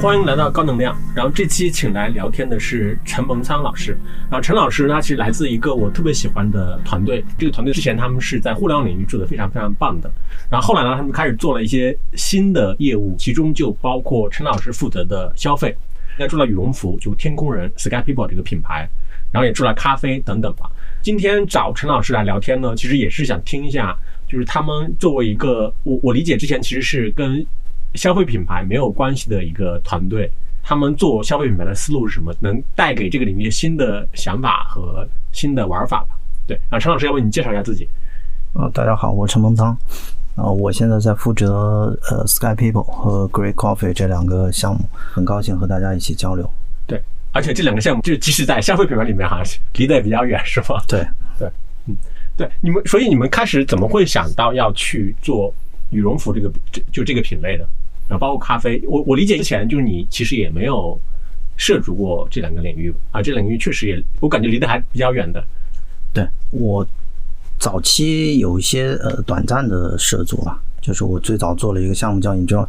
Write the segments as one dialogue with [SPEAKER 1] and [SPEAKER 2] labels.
[SPEAKER 1] 欢迎来到高能量。然后这期请来聊天的是陈蒙仓老师。然后陈老师他其实来自一个我特别喜欢的团队，这个团队之前他们是在互联网领域做的非常非常棒的。然后后来呢，他们开始做了一些新的业务，其中就包括陈老师负责的消费，那做了羽绒服，就天空人 Sky People 这个品牌，然后也做了咖啡等等吧。今天找陈老师来聊天呢，其实也是想听一下，就是他们作为一个我我理解之前其实是跟消费品牌没有关系的一个团队，他们做消费品牌的思路是什么？能带给这个领域新的想法和新的玩法吧？对，啊，陈老师要为你介绍一下自己。
[SPEAKER 2] 啊，大家好，我是陈鹏仓。啊，我现在在负责呃 Sky People 和 Great Coffee 这两个项目，很高兴和大家一起交流。
[SPEAKER 1] 对，而且这两个项目就即使在消费品牌里面哈，离得也比较远，是吗？
[SPEAKER 2] 对，
[SPEAKER 1] 对，嗯，对，你们，所以你们开始怎么会想到要去做羽绒服这个就就这个品类的？然后包括咖啡，我我理解之前就是你其实也没有涉足过这两个领域啊，这领域确实也我感觉离得还比较远的。
[SPEAKER 2] 对我早期有一些呃短暂的涉足吧，就是我最早做了一个项目叫 Enjoy，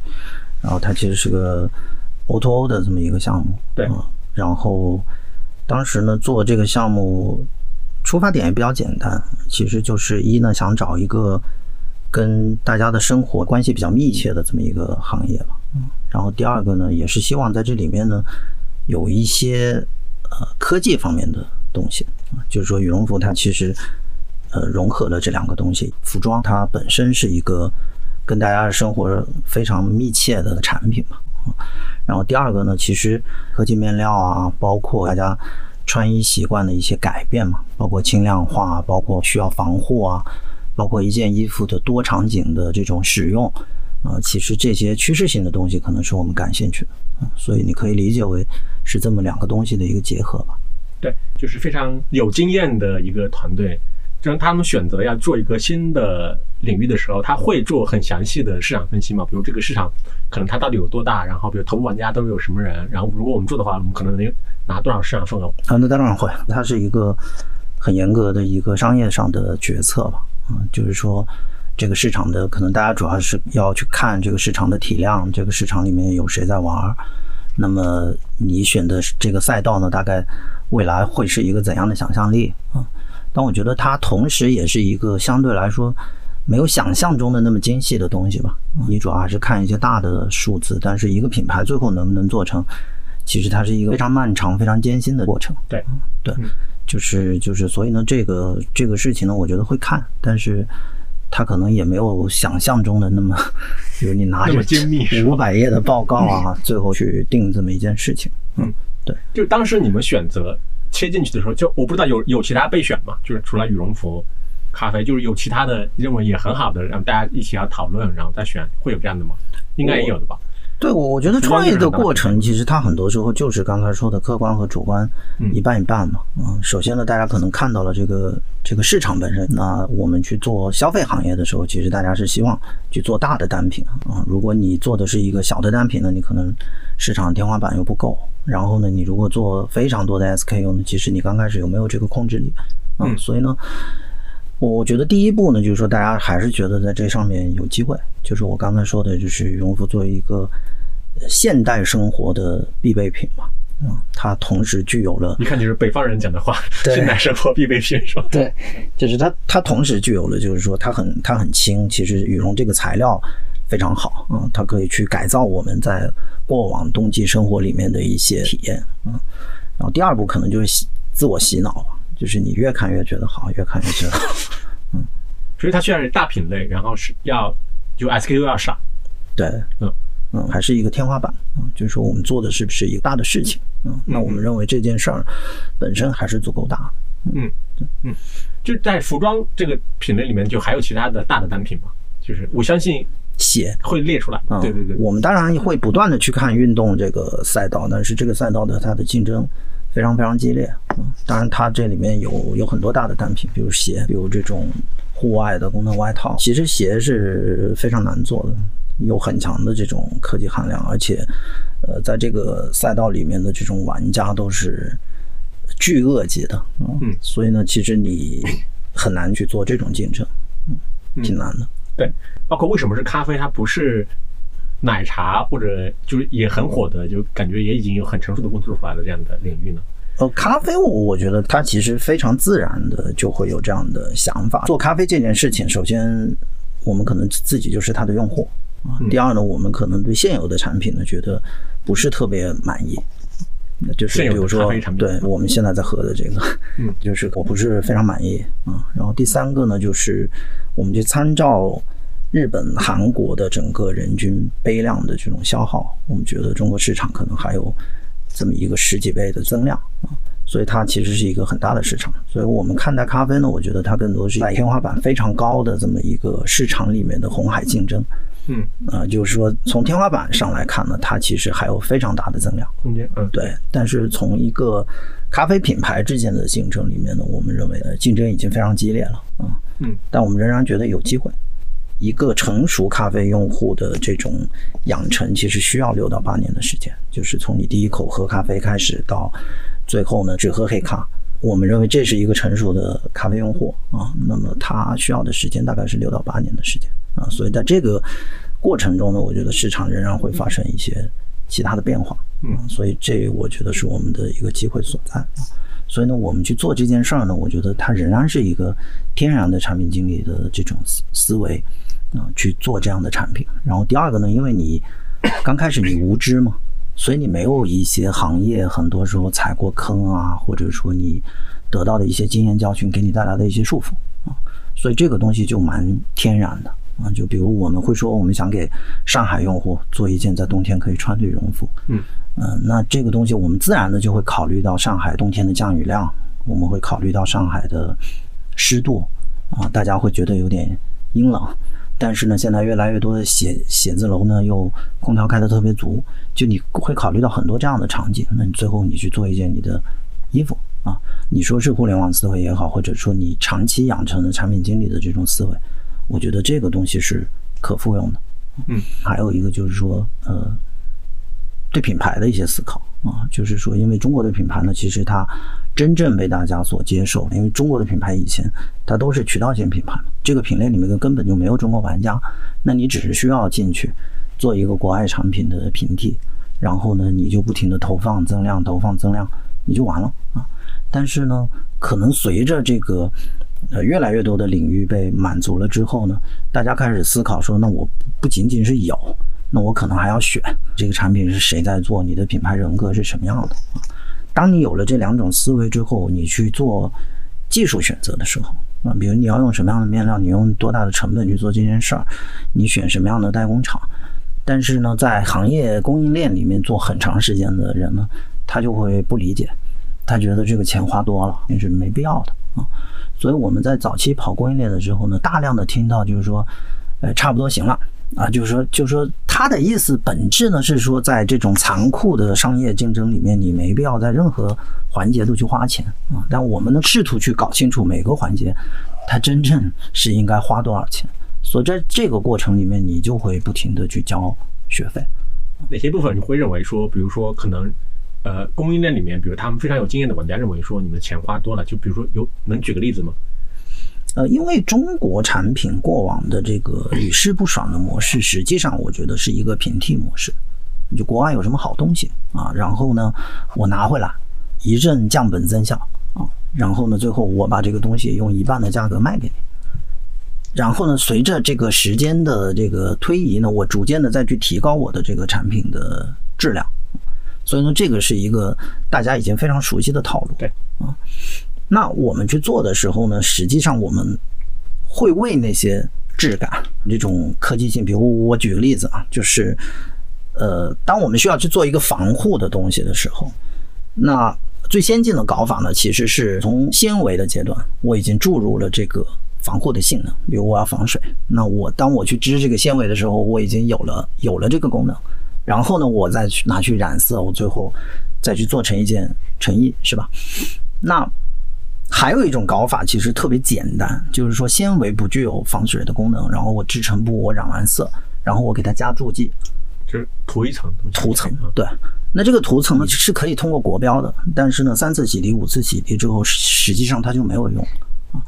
[SPEAKER 2] 然后它其实是个 O2O 的这么一个项目。
[SPEAKER 1] 对，
[SPEAKER 2] 然后当时呢做这个项目出发点也比较简单，其实就是一呢想找一个跟大家的生活关系比较密切的这么一个行业吧。嗯，然后第二个呢也是希望在这里面呢有一些呃科技方面的东西，就是说羽绒服它其实呃融合了这两个东西，服装它本身是一个跟大家的生活非常密切的产品嘛。然后第二个呢，其实科技面料啊，包括大家穿衣习惯的一些改变嘛，包括轻量化，包括需要防护啊，包括一件衣服的多场景的这种使用，呃，其实这些趋势性的东西可能是我们感兴趣的，嗯，所以你可以理解为是这么两个东西的一个结合吧。
[SPEAKER 1] 对，就是非常有经验的一个团队。就是他们选择要做一个新的领域的时候，他会做很详细的市场分析嘛？比如这个市场可能它到底有多大，然后比如头部玩家都有什么人，然后如果我们做的话，我们可能能拿多少市场份额？
[SPEAKER 2] 啊，那当然会，它是一个很严格的一个商业上的决策吧。就是说这个市场的可能大家主要是要去看这个市场的体量，这个市场里面有谁在玩，那么你选的这个赛道呢，大概未来会是一个怎样的想象力啊？但我觉得它同时也是一个相对来说没有想象中的那么精细的东西吧。你主要还是看一些大的数字，但是一个品牌最后能不能做成，其实它是一个非常漫长、非常艰辛的过程。
[SPEAKER 1] 对，
[SPEAKER 2] 对，就是就是，所以呢，这个这个事情呢，我觉得会看，但是它可能也没有想象中的那么，比如你拿着五百页的报告啊，最后去定这么一件事情。嗯，对，
[SPEAKER 1] 就当时你们选择。切进去的时候，就我不知道有有其他备选吗？就是除了羽绒服、咖啡，就是有其他的认为也很好的，让大家一起要讨论，然后再选，会有这样的吗？应该也有的吧。
[SPEAKER 2] 对，我我觉得创业的过程其实它很多时候就是刚才说的客观和主观一半一半嘛。嗯，首先呢，大家可能看到了这个这个市场本身。那我们去做消费行业的时候，其实大家是希望去做大的单品啊。如果你做的是一个小的单品呢，你可能市场天花板又不够。然后呢，你如果做非常多的 SKU 呢，其实你刚开始有没有这个控制力？嗯，所以呢，我觉得第一步呢，就是说大家还是觉得在这上面有机会。就是我刚才说的，就是羽绒服作为一个现代生活的必备品嘛，嗯，它同时具有了，
[SPEAKER 1] 一看就是北方人讲的话，现代生活必备品是吧？
[SPEAKER 2] 对，就是它，它同时具有了，就是说它很，它很轻。其实羽绒这个材料非常好，嗯，它可以去改造我们在过往冬季生活里面的一些体验，嗯。然后第二步可能就是洗自我洗脑，就是你越看越觉得好，越看越觉得好，嗯。
[SPEAKER 1] 所以它虽然是大品类，然后是要就 SKU 要少，
[SPEAKER 2] 对，嗯。嗯，还是一个天花板嗯，就是说我们做的是不是一个大的事情嗯，那我们认为这件事儿本身还是足够大的。
[SPEAKER 1] 嗯，对，嗯，就在服装这个品类里面，就还有其他的大的单品吗？就是我相信
[SPEAKER 2] 鞋
[SPEAKER 1] 会列出来。对对对，
[SPEAKER 2] 我们当然会不断的去看运动这个赛道，但是这个赛道的它的竞争非常非常激烈。嗯，当然它这里面有有很多大的单品，比如鞋，比如这种户外的功能外套。其实鞋是非常难做的。有很强的这种科技含量，而且，呃，在这个赛道里面的这种玩家都是巨鳄级的，嗯，所以呢，其实你很难去做这种竞争，嗯，挺难的。
[SPEAKER 1] 对，包括为什么是咖啡，它不是奶茶或者就是也很火的，就感觉也已经有很成熟的工作出来的这样的领域呢？
[SPEAKER 2] 呃，咖啡我我觉得它其实非常自然的就会有这样的想法。做咖啡这件事情，首先我们可能自己就是它的用户啊。第二呢，我们可能对现有的产品呢觉得不是特别满意。就是比如说，对我们现在在喝的这个，
[SPEAKER 1] 嗯，
[SPEAKER 2] 就是我不是非常满意啊。然后第三个呢，就是我们去参照日本、韩国的整个人均杯量的这种消耗，我们觉得中国市场可能还有这么一个十几倍的增量啊。所以它其实是一个很大的市场。所以我们看待咖啡呢，我觉得它更多是在天花板非常高的这么一个市场里面的红海竞争。
[SPEAKER 1] 嗯，
[SPEAKER 2] 啊，就是说从天花板上来看呢，它其实还有非常大的增量
[SPEAKER 1] 空间。嗯，
[SPEAKER 2] 对。但是从一个咖啡品牌之间的竞争里面呢，我们认为竞争已经非常激烈了啊。
[SPEAKER 1] 嗯，
[SPEAKER 2] 但我们仍然觉得有机会。一个成熟咖啡用户的这种养成，其实需要六到八年的时间，就是从你第一口喝咖啡开始到最后呢只喝黑咖。我们认为这是一个成熟的咖啡用户啊，那么他需要的时间大概是六到八年的时间。啊，所以在这个过程中呢，我觉得市场仍然会发生一些其他的变化，
[SPEAKER 1] 嗯，
[SPEAKER 2] 所以这我觉得是我们的一个机会所在啊。所以呢，我们去做这件事儿呢，我觉得它仍然是一个天然的产品经理的这种思思维啊，去做这样的产品。然后第二个呢，因为你刚开始你无知嘛，所以你没有一些行业很多时候踩过坑啊，或者说你得到的一些经验教训给你带来的一些束缚啊，所以这个东西就蛮天然的。啊，就比如我们会说，我们想给上海用户做一件在冬天可以穿的羽绒服。
[SPEAKER 1] 嗯
[SPEAKER 2] 嗯，那这个东西我们自然的就会考虑到上海冬天的降雨量，我们会考虑到上海的湿度啊，大家会觉得有点阴冷。但是呢，现在越来越多的写写字楼呢，又空调开的特别足，就你会考虑到很多这样的场景。那你最后你去做一件你的衣服啊，你说是互联网思维也好，或者说你长期养成的产品经理的这种思维。我觉得这个东西是可复用的，
[SPEAKER 1] 嗯，
[SPEAKER 2] 还有一个就是说，呃，对品牌的一些思考啊，就是说，因为中国的品牌呢，其实它真正被大家所接受，因为中国的品牌以前它都是渠道型品牌，这个品类里面根本就没有中国玩家，那你只是需要进去做一个国外产品的平替，然后呢，你就不停的投放增量，投放增量，你就完了啊。但是呢，可能随着这个。呃，越来越多的领域被满足了之后呢，大家开始思考说，那我不仅仅是有，那我可能还要选这个产品是谁在做，你的品牌人格是什么样的啊？当你有了这两种思维之后，你去做技术选择的时候啊，比如你要用什么样的面料，你用多大的成本去做这件事儿，你选什么样的代工厂，但是呢，在行业供应链里面做很长时间的人呢，他就会不理解，他觉得这个钱花多了，也是没必要的啊。所以我们在早期跑供应链的时候呢，大量的听到就是说，呃，差不多行了啊，就是说，就是说，他的意思本质呢是说，在这种残酷的商业竞争里面，你没必要在任何环节都去花钱啊。但我们呢，试图去搞清楚每个环节，它真正是应该花多少钱。所以在这个过程里面，你就会不停的去交学费。
[SPEAKER 1] 哪些部分你会认为说，比如说可能？呃，供应链里面，比如他们非常有经验的玩家认为说，你们的钱花多了。就比如说，有能举个例子吗？
[SPEAKER 2] 呃，因为中国产品过往的这个屡试不爽的模式，实际上我觉得是一个平替模式。就国外有什么好东西啊，然后呢，我拿回来一阵降本增效啊，然后呢，最后我把这个东西用一半的价格卖给你，然后呢，随着这个时间的这个推移呢，我逐渐的再去提高我的这个产品的质量。所以呢，这个是一个大家已经非常熟悉的套路。
[SPEAKER 1] 对
[SPEAKER 2] 啊，那我们去做的时候呢，实际上我们会为那些质感、这种科技性，比如我举个例子啊，就是呃，当我们需要去做一个防护的东西的时候，那最先进的搞法呢，其实是从纤维的阶段，我已经注入了这个防护的性能，比如我要防水，那我当我去织这个纤维的时候，我已经有了有了这个功能。然后呢，我再去拿去染色，我最后再去做成一件成衣，是吧？那还有一种搞法，其实特别简单，就是说纤维不具有防水的功能，然后我制成布，我染完色，然后我给它加注剂，
[SPEAKER 1] 就是涂一层
[SPEAKER 2] 涂层。对，那这个涂层呢是可以通过国标的，但是呢，三次洗涤、五次洗涤之后，实际上它就没有用啊。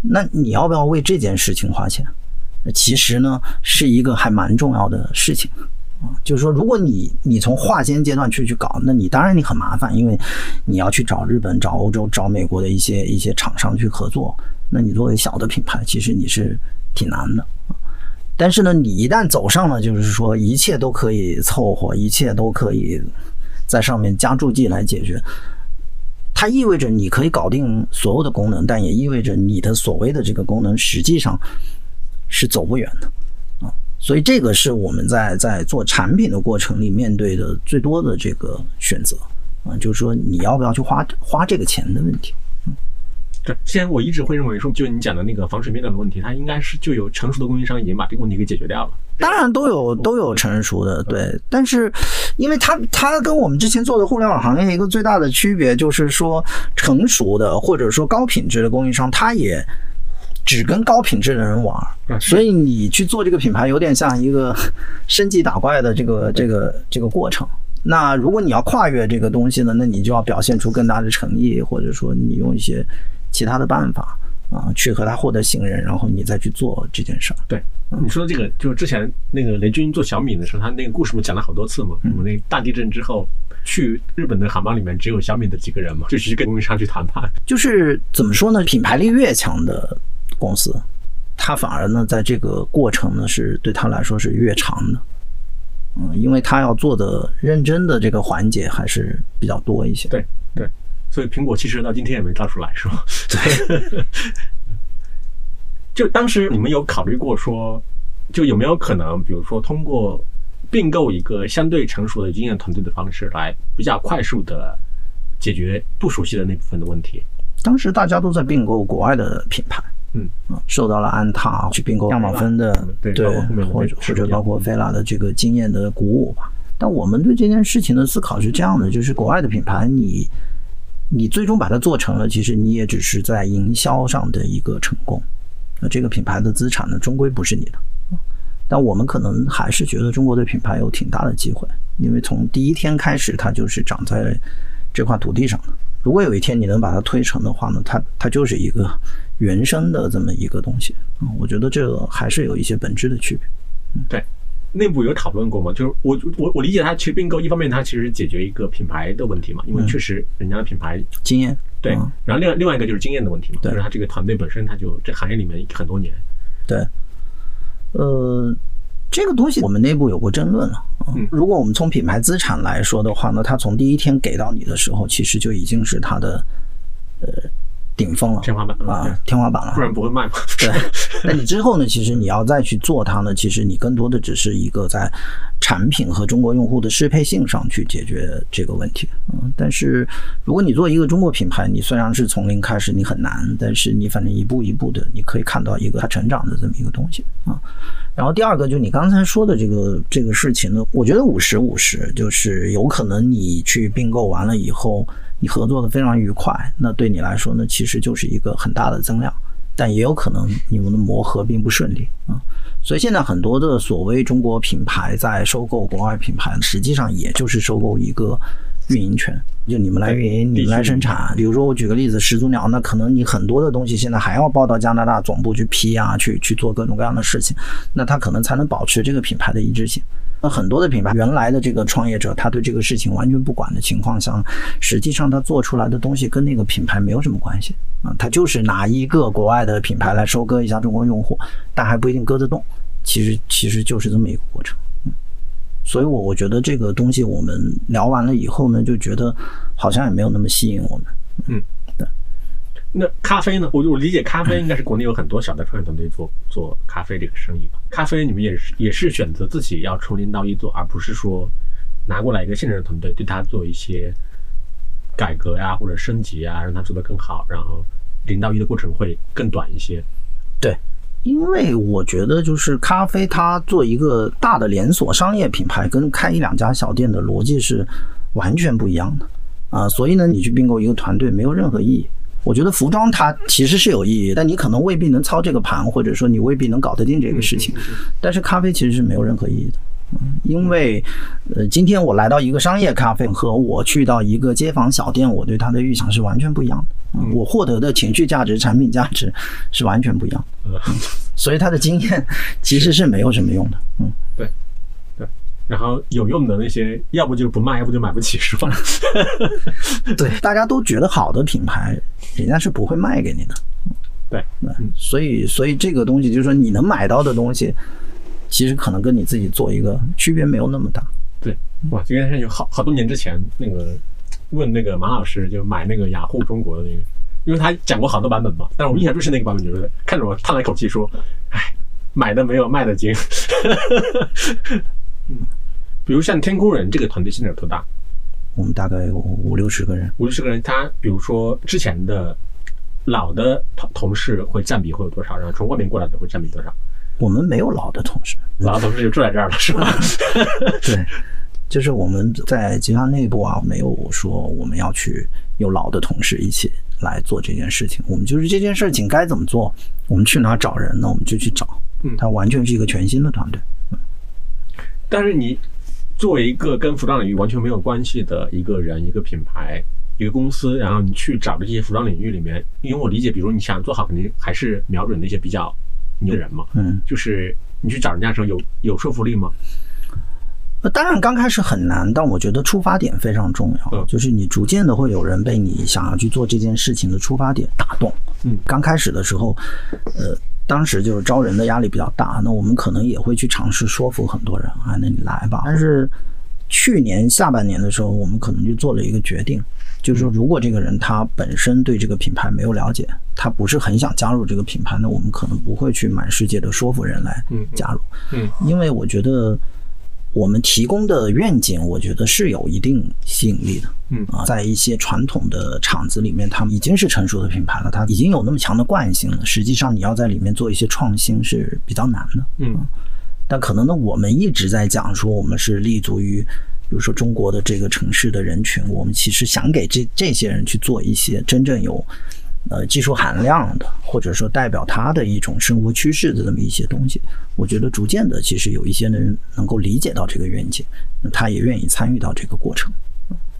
[SPEAKER 2] 那你要不要为这件事情花钱？其实呢，是一个还蛮重要的事情。啊，就是说，如果你你从化纤阶段去去搞，那你当然你很麻烦，因为你要去找日本、找欧洲、找美国的一些一些厂商去合作。那你作为小的品牌，其实你是挺难的。但是呢，你一旦走上了，就是说一切都可以凑合，一切都可以在上面加注剂来解决，它意味着你可以搞定所有的功能，但也意味着你的所谓的这个功能实际上是走不远的。所以这个是我们在在做产品的过程里面对的最多的这个选择啊，就是说你要不要去花花这个钱的问题。
[SPEAKER 1] 对，之前我一直会认为说，就你讲的那个防水面料的问题，它应该是就有成熟的供应商已经把这个问题给解决掉了。
[SPEAKER 2] 当然都有都有成熟的，对，但是因为它它跟我们之前做的互联网行业一个最大的区别就是说，成熟的或者说高品质的供应商，它也只跟高品质的人玩，所以你去做这个品牌有点像一个 升级打怪的这个这个这个过程。那如果你要跨越这个东西呢，那你就要表现出更大的诚意，或者说你用一些。其他的办法啊，去和他获得信任，然后你再去做这件事儿。
[SPEAKER 1] 对，你说的这个，就是之前那个雷军做小米的时候，他那个故事不讲了好多次嘛？我们那大地震之后，去日本的航班里面只有小米的几个人嘛，就去跟供应商去谈判。
[SPEAKER 2] 就是怎么说呢？品牌力越强的公司，他反而呢，在这个过程呢，是对他来说是越长的。嗯，因为他要做的认真的这个环节还是比较多一些。
[SPEAKER 1] 对对。所以苹果其实到今天也没造出来，是吧？
[SPEAKER 2] 对。
[SPEAKER 1] 就当时你们有考虑过说，就有没有可能，比如说通过并购一个相对成熟的经验团队的方式，来比较快速的解决不熟悉的那部分的问题？
[SPEAKER 2] 当时大家都在并购国外的品牌，
[SPEAKER 1] 嗯
[SPEAKER 2] 受到了安踏去并购亚马芬的，
[SPEAKER 1] 对，
[SPEAKER 2] 或者或者包括菲拉的这个经验的鼓舞吧。但我们对这件事情的思考是这样的：，就是国外的品牌，你。你最终把它做成了，其实你也只是在营销上的一个成功。那这个品牌的资产呢，终归不是你的。但我们可能还是觉得中国的品牌有挺大的机会，因为从第一天开始，它就是长在这块土地上的。如果有一天你能把它推成的话呢，它它就是一个原生的这么一个东西。嗯，我觉得这个还是有一些本质的区别。
[SPEAKER 1] 对。内部有讨论过吗？就是我我我理解，它其实并购一方面，它其实解决一个品牌的问题嘛，因为确实人家的品牌
[SPEAKER 2] 经验
[SPEAKER 1] 对，然后另外另外一个就是经验的问题嘛，就是它这个团队本身它就这行业里面很多年。
[SPEAKER 2] 对，呃，这个东西我们内部有过争论了。嗯，如果我们从品牌资产来说的话呢，它从第一天给到你的时候，其实就已经是它的呃。顶峰了，
[SPEAKER 1] 天花板
[SPEAKER 2] 啊，天花板了，
[SPEAKER 1] 不然不会卖嘛。
[SPEAKER 2] 对，那你之后呢？其实你要再去做它呢，其实你更多的只是一个在产品和中国用户的适配性上去解决这个问题。嗯，但是如果你做一个中国品牌，你虽然是从零开始，你很难，但是你反正一步一步的，你可以看到一个它成长的这么一个东西啊。然后第二个就你刚才说的这个这个事情呢，我觉得五十五十，就是有可能你去并购完了以后。你合作的非常愉快，那对你来说呢，其实就是一个很大的增量，但也有可能你们的磨合并不顺利啊。所以现在很多的所谓中国品牌在收购国外品牌，实际上也就是收购一个运营权，就你们来运营，你们来生产。比如说我举个例子，始祖鸟，那可能你很多的东西现在还要报到加拿大总部去批啊，去去做各种各样的事情，那它可能才能保持这个品牌的一致性。那很多的品牌，原来的这个创业者，他对这个事情完全不管的情况下，实际上他做出来的东西跟那个品牌没有什么关系啊，他就是拿一个国外的品牌来收割一下中国用户，但还不一定割得动。其实其实就是这么一个过程。嗯，所以我我觉得这个东西我们聊完了以后呢，就觉得好像也没有那么吸引我们。
[SPEAKER 1] 嗯。那咖啡呢？我我理解咖啡应该是国内有很多小的创业团队做做咖啡这个生意吧。咖啡你们也是也是选择自己要从零到一做，而不是说拿过来一个现成的团队对它做一些改革呀或者升级啊，让它做得更好，然后零到一的过程会更短一些。
[SPEAKER 2] 对，因为我觉得就是咖啡它做一个大的连锁商业品牌，跟开一两家小店的逻辑是完全不一样的啊。所以呢，你去并购一个团队没有任何意义。我觉得服装它其实是有意义，但你可能未必能操这个盘，或者说你未必能搞得定这个事情。但是咖啡其实是没有任何意义的，因为呃，今天我来到一个商业咖啡，和我去到一个街坊小店，我对它的预想是完全不一样的。我获得的情绪价值、产品价值是完全不一样的。所以它的经验其实是没有什么用的。嗯，
[SPEAKER 1] 对，对。然后后有用的那些，要不就不卖，要不就买不起，是吧？
[SPEAKER 2] 对，大家都觉得好的品牌，人家是不会卖给你的。
[SPEAKER 1] 对，
[SPEAKER 2] 嗯，所以所以这个东西就是说，你能买到的东西，其实可能跟你自己做一个区别没有那么大。
[SPEAKER 1] 对，哇，这个有好好多年之前，那个问那个马老师，就买那个雅虎中国的那个，因为他讲过好多版本嘛，但是我印象最深那个版本就是看着我叹了一口气说，哎，买的没有卖的精。嗯，比如像天空人这个团队现在有多大？
[SPEAKER 2] 我们大概有五六十个人。
[SPEAKER 1] 五六十个人，他比如说之前的老的同同事会占比会有多少？然后从外面过来的会占比多少？
[SPEAKER 2] 我们没有老的同事，
[SPEAKER 1] 老的同事就住在这儿了，是吧？
[SPEAKER 2] 对，就是我们在集团内部啊，没有说我们要去有老的同事一起来做这件事情。我们就是这件事情该怎么做，我们去哪找人呢？我们就去找。
[SPEAKER 1] 嗯，
[SPEAKER 2] 它完全是一个全新的团队。
[SPEAKER 1] 但是你作为一个跟服装领域完全没有关系的一个人、一个品牌、一个公司，然后你去找的这些服装领域里面，因为我理解，比如你想做好，肯定还是瞄准那些比较牛的人嘛。
[SPEAKER 2] 嗯，
[SPEAKER 1] 就是你去找人家的时候，有有说服力吗？
[SPEAKER 2] 呃，当然刚开始很难，但我觉得出发点非常重要。
[SPEAKER 1] 嗯
[SPEAKER 2] 就是你逐渐的会有人被你想要去做这件事情的出发点打动。
[SPEAKER 1] 嗯
[SPEAKER 2] 刚开始的时候，呃，当时就是招人的压力比较大，那我们可能也会去尝试说服很多人啊，那你来吧。但是去年下半年的时候，我们可能就做了一个决定，就是说，如果这个人他本身对这个品牌没有了解，他不是很想加入这个品牌，那我们可能不会去满世界的说服人来
[SPEAKER 1] 嗯
[SPEAKER 2] 加入。
[SPEAKER 1] 嗯
[SPEAKER 2] 因为我觉得我们提供的愿景，我觉得是有一定吸引力的。
[SPEAKER 1] 嗯
[SPEAKER 2] 啊，在一些传统的厂子里面，他们已经是成熟的品牌了，它已经有那么强的惯性了。实际上，你要在里面做一些创新是比较难的。
[SPEAKER 1] 嗯
[SPEAKER 2] 但可能呢，我们一直在讲说，我们是立足于，比如说中国的这个城市的人群，我们其实想给这这些人去做一些真正有呃技术含量的，或者说代表他的一种生活趋势的这么一些东西。我觉得逐渐的，其实有一些人能够理解到这个愿景，那他也愿意参与到这个过程。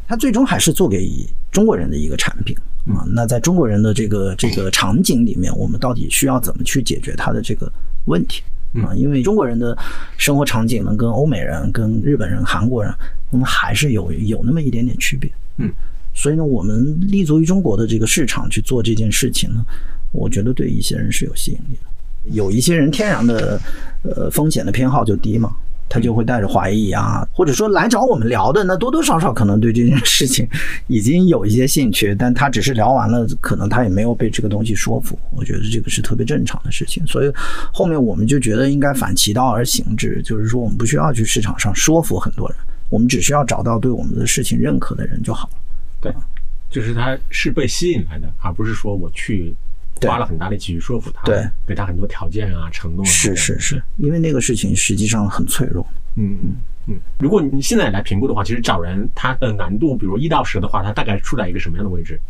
[SPEAKER 2] 他最终还是做给中国人的一个产品啊。那在中国人的这个这个场景里面，我们到底需要怎么去解决他的这个问题啊？因为中国人的生活场景呢，跟欧美人、跟日本人、韩国人，我们还是有有那么一点点区别。
[SPEAKER 1] 嗯，
[SPEAKER 2] 所以呢，我们立足于中国的这个市场去做这件事情呢，我觉得对一些人是有吸引力的。有一些人天然的呃风险的偏好就低嘛，他就会带着怀疑啊，或者说来找我们聊的，那多多少少可能对这件事情已经有一些兴趣，但他只是聊完了，可能他也没有被这个东西说服。我觉得这个是特别正常的事情，所以后面我们就觉得应该反其道而行之，就是说我们不需要去市场上说服很多人，我们只需要找到对我们的事情认可的人就好了。
[SPEAKER 1] 对，就是他是被吸引来的，而不是说我去花了很大力气去说服他，
[SPEAKER 2] 对，
[SPEAKER 1] 给他很多条件啊、承诺啊。
[SPEAKER 2] 是是是，因为那个事情实际上很脆弱。
[SPEAKER 1] 嗯嗯嗯。如果你现在来评估的话，其实找人他的难度，比如一到十的话，他大概处在一个什么样的位置？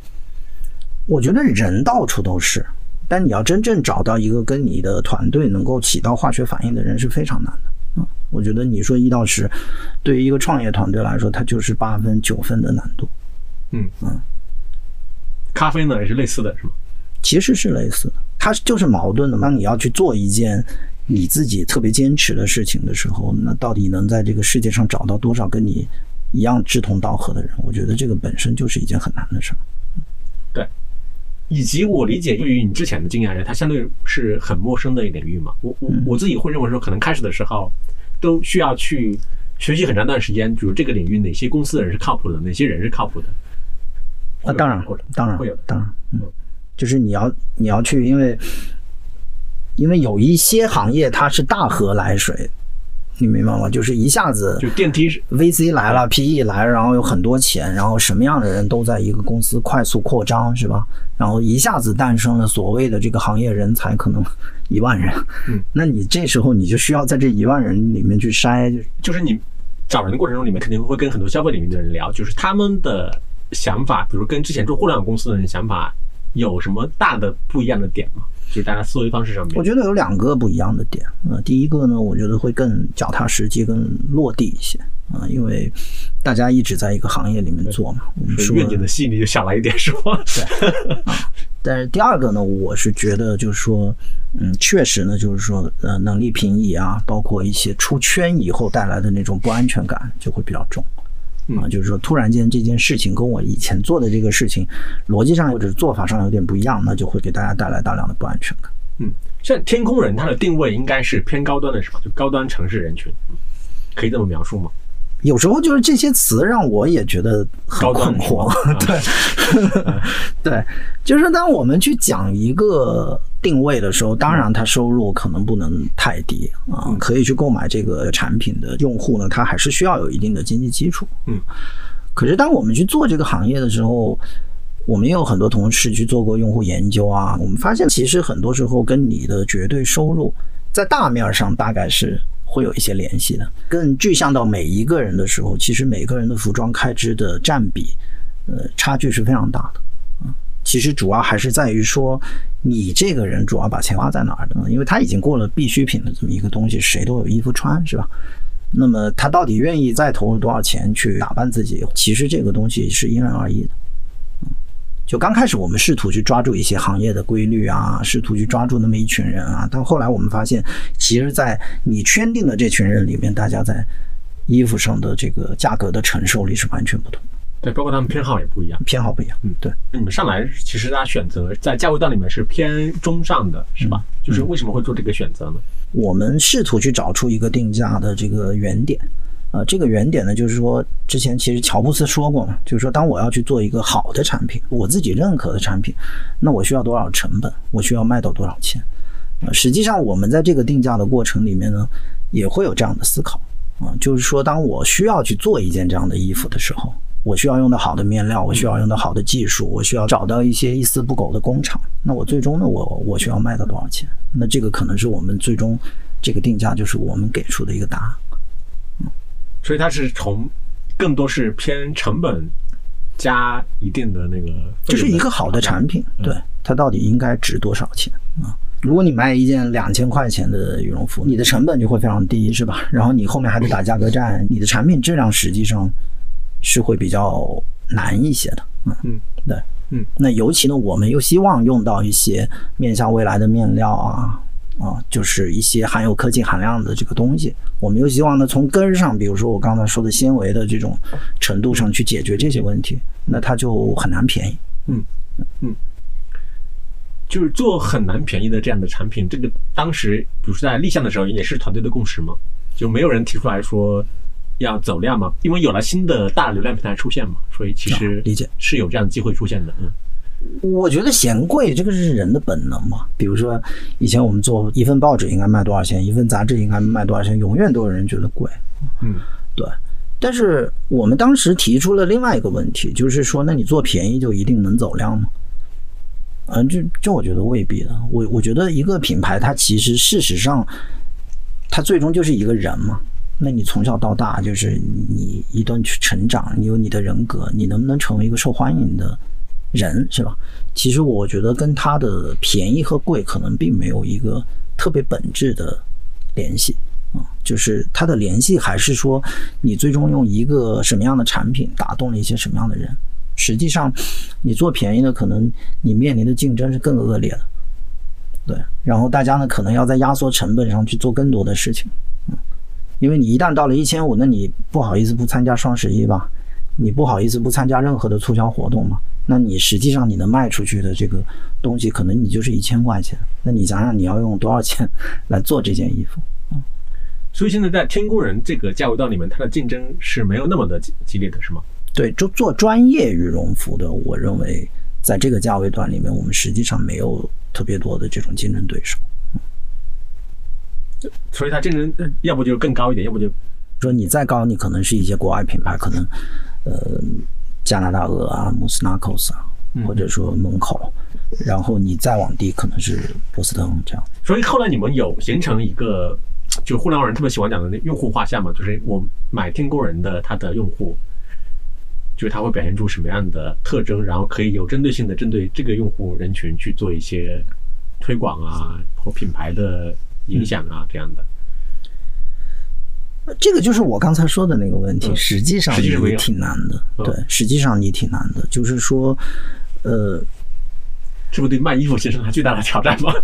[SPEAKER 2] 我觉得人到处都是，但你要真正找到一个跟你的团队能够起到化学反应的人是非常难的。嗯，我觉得你说一到十，对于一个创业团队来说，它就是八分九分的难度，
[SPEAKER 1] 嗯
[SPEAKER 2] 嗯。
[SPEAKER 1] 咖啡呢也是类似的，是吗？
[SPEAKER 2] 其实是类似的，它就是矛盾的嘛。当你要去做一件你自己特别坚持的事情的时候，那到底能在这个世界上找到多少跟你一样志同道合的人？我觉得这个本身就是一件很难的事儿。
[SPEAKER 1] 对。以及我理解，对于你之前的经验而言，它相对是很陌生的一个领域嘛。我我我自己会认为说，可能开始的时候都需要去学习很长一段时间，比如这个领域哪些公司的人是靠谱的，哪些人是靠谱的。
[SPEAKER 2] 那当然
[SPEAKER 1] 会，
[SPEAKER 2] 当然
[SPEAKER 1] 会有，
[SPEAKER 2] 当然，嗯，就是你要你要去，因为因为有一些行业它是大河来水，你明白吗？就是一下子
[SPEAKER 1] 就电梯是
[SPEAKER 2] VC 来了，PE 来了，然后有很多钱，然后什么样的人都在一个公司快速扩张，是吧？然后一下子诞生了所谓的这个行业人才，可能一万人。
[SPEAKER 1] 嗯，
[SPEAKER 2] 那你这时候你就需要在这一万人里面去筛，就
[SPEAKER 1] 就是你找人的过程中，里面肯定会跟很多消费领域的人聊，就是他们的想法，比如跟之前做互联网公司的人想法有什么大的不一样的点吗？就是大家思维方式上面
[SPEAKER 2] 我。觉得有两个不一样的点。呃，第一个呢，我觉得会更脚踏实地、更落地一些啊、因为大家一直在一个行业里面做嘛。我们说
[SPEAKER 1] 愿景的吸引力就小了一点，是吧？
[SPEAKER 2] 对但是第二个呢，我是觉得就是说，嗯，确实呢，就是说，呃，能力平移啊，包括一些出圈以后带来的那种不安全感就会比较重。啊，就是说，突然间这件事情跟我以前做的这个事情逻辑上或者是做法上有点不一样，那就会给大家带来大量的不安全感。
[SPEAKER 1] 嗯，像天空人，它的定位应该是偏高端的，是吧？就高端城市人群，可以这么描述吗？
[SPEAKER 2] 有时候就是这些词让我也觉得很困惑。对，对，就是当我们去讲一个定位的时候，当然他收入可能不能太低啊，可以去购买这个产品的用户呢，他还是需要有一定的经济基础。
[SPEAKER 1] 嗯，
[SPEAKER 2] 可是当我们去做这个行业的时候，我们也有很多同事去做过用户研究啊，我们发现其实很多时候跟你的绝对收入在大面上大概是。会有一些联系的，更具象到每一个人的时候，其实每个人的服装开支的占比，呃，差距是非常大的。其实主要还是在于说，你这个人主要把钱花在哪儿的呢？因为他已经过了必需品的这么一个东西，谁都有衣服穿，是吧？那么他到底愿意再投入多少钱去打扮自己？其实这个东西是因人而异的。就刚开始，我们试图去抓住一些行业的规律啊，试图去抓住那么一群人啊，但后来我们发现，其实，在你圈定的这群人里面，大家在衣服上的这个价格的承受力是完全不同。
[SPEAKER 1] 对，包括他们偏好也不一样，
[SPEAKER 2] 偏好不一样。
[SPEAKER 1] 嗯，
[SPEAKER 2] 对。
[SPEAKER 1] 你们上来其实大家选择在价位段里面是偏中上的，是吧？就是为什么会做这个选择呢？
[SPEAKER 2] 我们试图去找出一个定价的这个原点。呃，这个原点呢，就是说，之前其实乔布斯说过嘛，就是说，当我要去做一个好的产品，我自己认可的产品，那我需要多少成本？我需要卖到多少钱？呃，实际上，我们在这个定价的过程里面呢，也会有这样的思考啊，就是说，当我需要去做一件这样的衣服的时候，我需要用到好的面料，我需要用到好的技术，我需要找到一些一丝不苟的工厂，那我最终呢，我我需要卖到多少钱？那这个可能是我们最终这个定价就是我们给出的一个答案。
[SPEAKER 1] 嗯所以它是从更多是偏成本加一定的那个，
[SPEAKER 2] 就是一个好的产品，对它到底应该值多少钱啊？如果你卖一件两千块钱的羽绒服，你的成本就会非常低，是吧？然后你后面还得打价格战，你的产品质量实际上是会比较难一些的。嗯
[SPEAKER 1] 嗯，
[SPEAKER 2] 对，
[SPEAKER 1] 嗯，
[SPEAKER 2] 那尤其呢，我们又希望用到一些面向未来的面料啊。啊，就是一些含有科技含量的这个东西，我们又希望呢从根儿上，比如说我刚才说的纤维的这种程度上去解决这些问题，那它就很难便宜。
[SPEAKER 1] 嗯嗯，就是做很难便宜的这样的产品，这个当时比如说在立项的时候也是团队的共识吗？就没有人提出来说要走量嘛？因为有了新的大流量平台出现嘛，所以其实
[SPEAKER 2] 理解
[SPEAKER 1] 是有这样的机会出现的。嗯。
[SPEAKER 2] 我觉得嫌贵，这个是人的本能嘛。比如说，以前我们做一份报纸应该卖多少钱，一份杂志应该卖多少钱，永远都有人觉得贵。
[SPEAKER 1] 嗯，
[SPEAKER 2] 对。但是我们当时提出了另外一个问题，就是说，那你做便宜就一定能走量吗？嗯，这这我觉得未必的。我我觉得一个品牌，它其实事实上，它最终就是一个人嘛。那你从小到大，就是你一段去成长，你有你的人格，你能不能成为一个受欢迎的？人是吧？其实我觉得跟它的便宜和贵可能并没有一个特别本质的联系啊，就是它的联系还是说你最终用一个什么样的产品打动了一些什么样的人。实际上，你做便宜的，可能你面临的竞争是更恶劣的，对。然后大家呢，可能要在压缩成本上去做更多的事情，因为你一旦到了一千五，那你不好意思不参加双十一吧？你不好意思不参加任何的促销活动嘛？那你实际上你能卖出去的这个东西，可能你就是一千块钱。那你想想，你要用多少钱来做这件衣服？嗯，
[SPEAKER 1] 所以现在在天工人这个价位段里面，它的竞争是没有那么的激激烈的，是吗？
[SPEAKER 2] 对，就做专业羽绒服的，我认为在这个价位段里面，我们实际上没有特别多的这种竞争对手。嗯，
[SPEAKER 1] 所以它竞争要不就更高一点，要不就
[SPEAKER 2] 说你再高，你可能是一些国外品牌，可能呃。加拿大鹅啊，穆斯纳克斯啊，或者说门口，然后你再往低可能是波司登这样。
[SPEAKER 1] 所以后来你们有形成一个，就互联网人特别喜欢讲的那用户画像嘛，就是我买天工人的他的用户，就是他会表现出什么样的特征，然后可以有针对性的针对这个用户人群去做一些推广啊，或品牌的影响啊这样的。
[SPEAKER 2] 这个就是我刚才说的那个问题，实际上
[SPEAKER 1] 你
[SPEAKER 2] 挺难的。对，实际上你挺难的，就是说，呃，
[SPEAKER 1] 这不对卖衣服形成了巨大的挑战吗？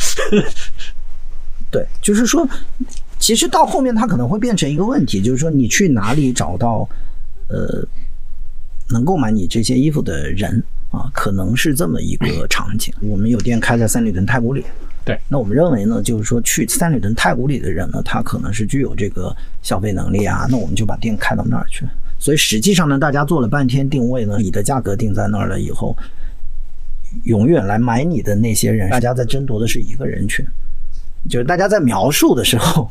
[SPEAKER 2] 对，就是说，其实到后面它可能会变成一个问题，就是说你去哪里找到呃能购买你这些衣服的人啊，可能是这么一个场景。我们有店开在三里屯太古里，
[SPEAKER 1] 对，
[SPEAKER 2] 那我们认为呢，就是说去三里屯太古里的人呢，他可能是具有这个消费能力啊，那我们就把店开到那儿去。所以实际上呢，大家做了半天定位呢，你的价格定在那儿了以后，永远来买你的那些人，大家在争夺的是一个人群。就是大家在描述的时候，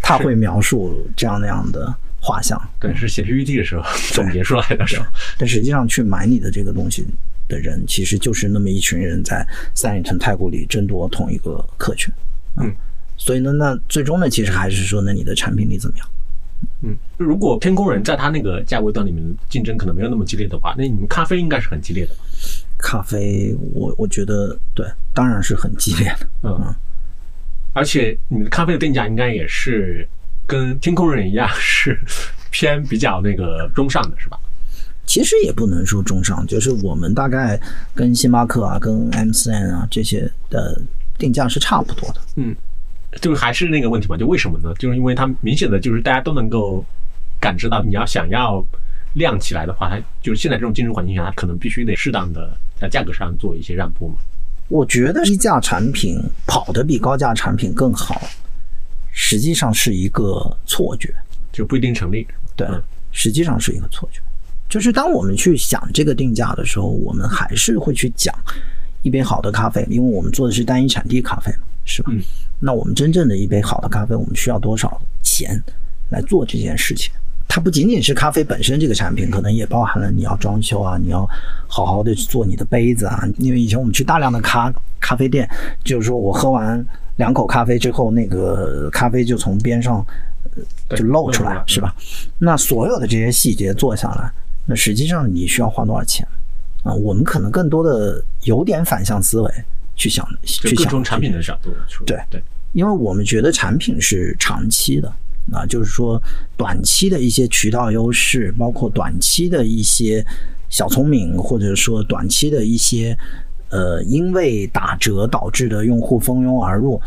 [SPEAKER 2] 他会描述这样那样的画像，
[SPEAKER 1] 对，是写 PPT 的时候总结出来的。时候？
[SPEAKER 2] 但实际上去买你的这个东西的人，其实就是那么一群人在三里屯太古里争夺同一个客群。
[SPEAKER 1] 嗯，
[SPEAKER 2] 所以呢，那最终呢，其实还是说，那你的产品力怎么样？
[SPEAKER 1] 嗯，如果天空人在他那个价位段里面竞争可能没有那么激烈的话，那你们咖啡应该是很激烈的吧？
[SPEAKER 2] 咖啡，我我觉得对，当然是很激烈的。
[SPEAKER 1] 嗯。而且你的咖啡的定价应该也是跟天空人一样，是偏比较那个中上的，是吧？
[SPEAKER 2] 其实也不能说中上，就是我们大概跟星巴克啊、跟 MCN 啊这些的定价是差不多的。
[SPEAKER 1] 嗯，就还是那个问题嘛，就为什么呢？就是因为它明显的就是大家都能够感知到，你要想要亮起来的话，它就是现在这种竞争环境下，它可能必须得适当的在价格上做一些让步嘛。
[SPEAKER 2] 我觉得低价产品跑得比高价产品更好，实际上是一个错觉，
[SPEAKER 1] 就不一定成立。
[SPEAKER 2] 对，实际上是一个错觉。就是当我们去想这个定价的时候，我们还是会去讲一杯好的咖啡，因为我们做的是单一产地咖啡嘛，是吧？
[SPEAKER 1] 嗯。
[SPEAKER 2] 那我们真正的一杯好的咖啡，我们需要多少钱来做这件事情？它不仅仅是咖啡本身这个产品，可能也包含了你要装修啊，你要好好的做你的杯子啊。因为以前我们去大量的咖咖啡店，就是说我喝完两口咖啡之后，那个咖啡就从边上就漏出来，是吧？那所有的这些细节做下来，那实际上你需要花多少钱啊？我们可能更多的有点反向思维去想，去想
[SPEAKER 1] 产品的角度。
[SPEAKER 2] 对
[SPEAKER 1] 对，
[SPEAKER 2] 因为我们觉得产品是长期的。啊，就是说，短期的一些渠道优势，包括短期的一些小聪明，或者说短期的一些呃，因为打折导致的用户蜂拥而入，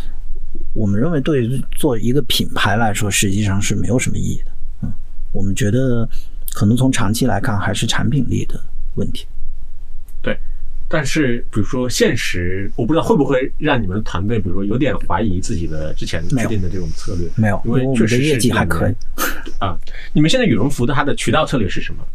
[SPEAKER 2] 我们认为对做一个品牌来说，实际上是没有什么意义的。嗯，我们觉得可能从长期来看，还是产品力的问题。
[SPEAKER 1] 对。但是，比如说现实，我不知道会不会让你们的团队，比如说有点怀疑自己的之前制定的这种策略。
[SPEAKER 2] 没有，
[SPEAKER 1] 因为确实
[SPEAKER 2] 业绩还可以。
[SPEAKER 1] 啊，你们现在羽绒服的它的渠道策略是什么？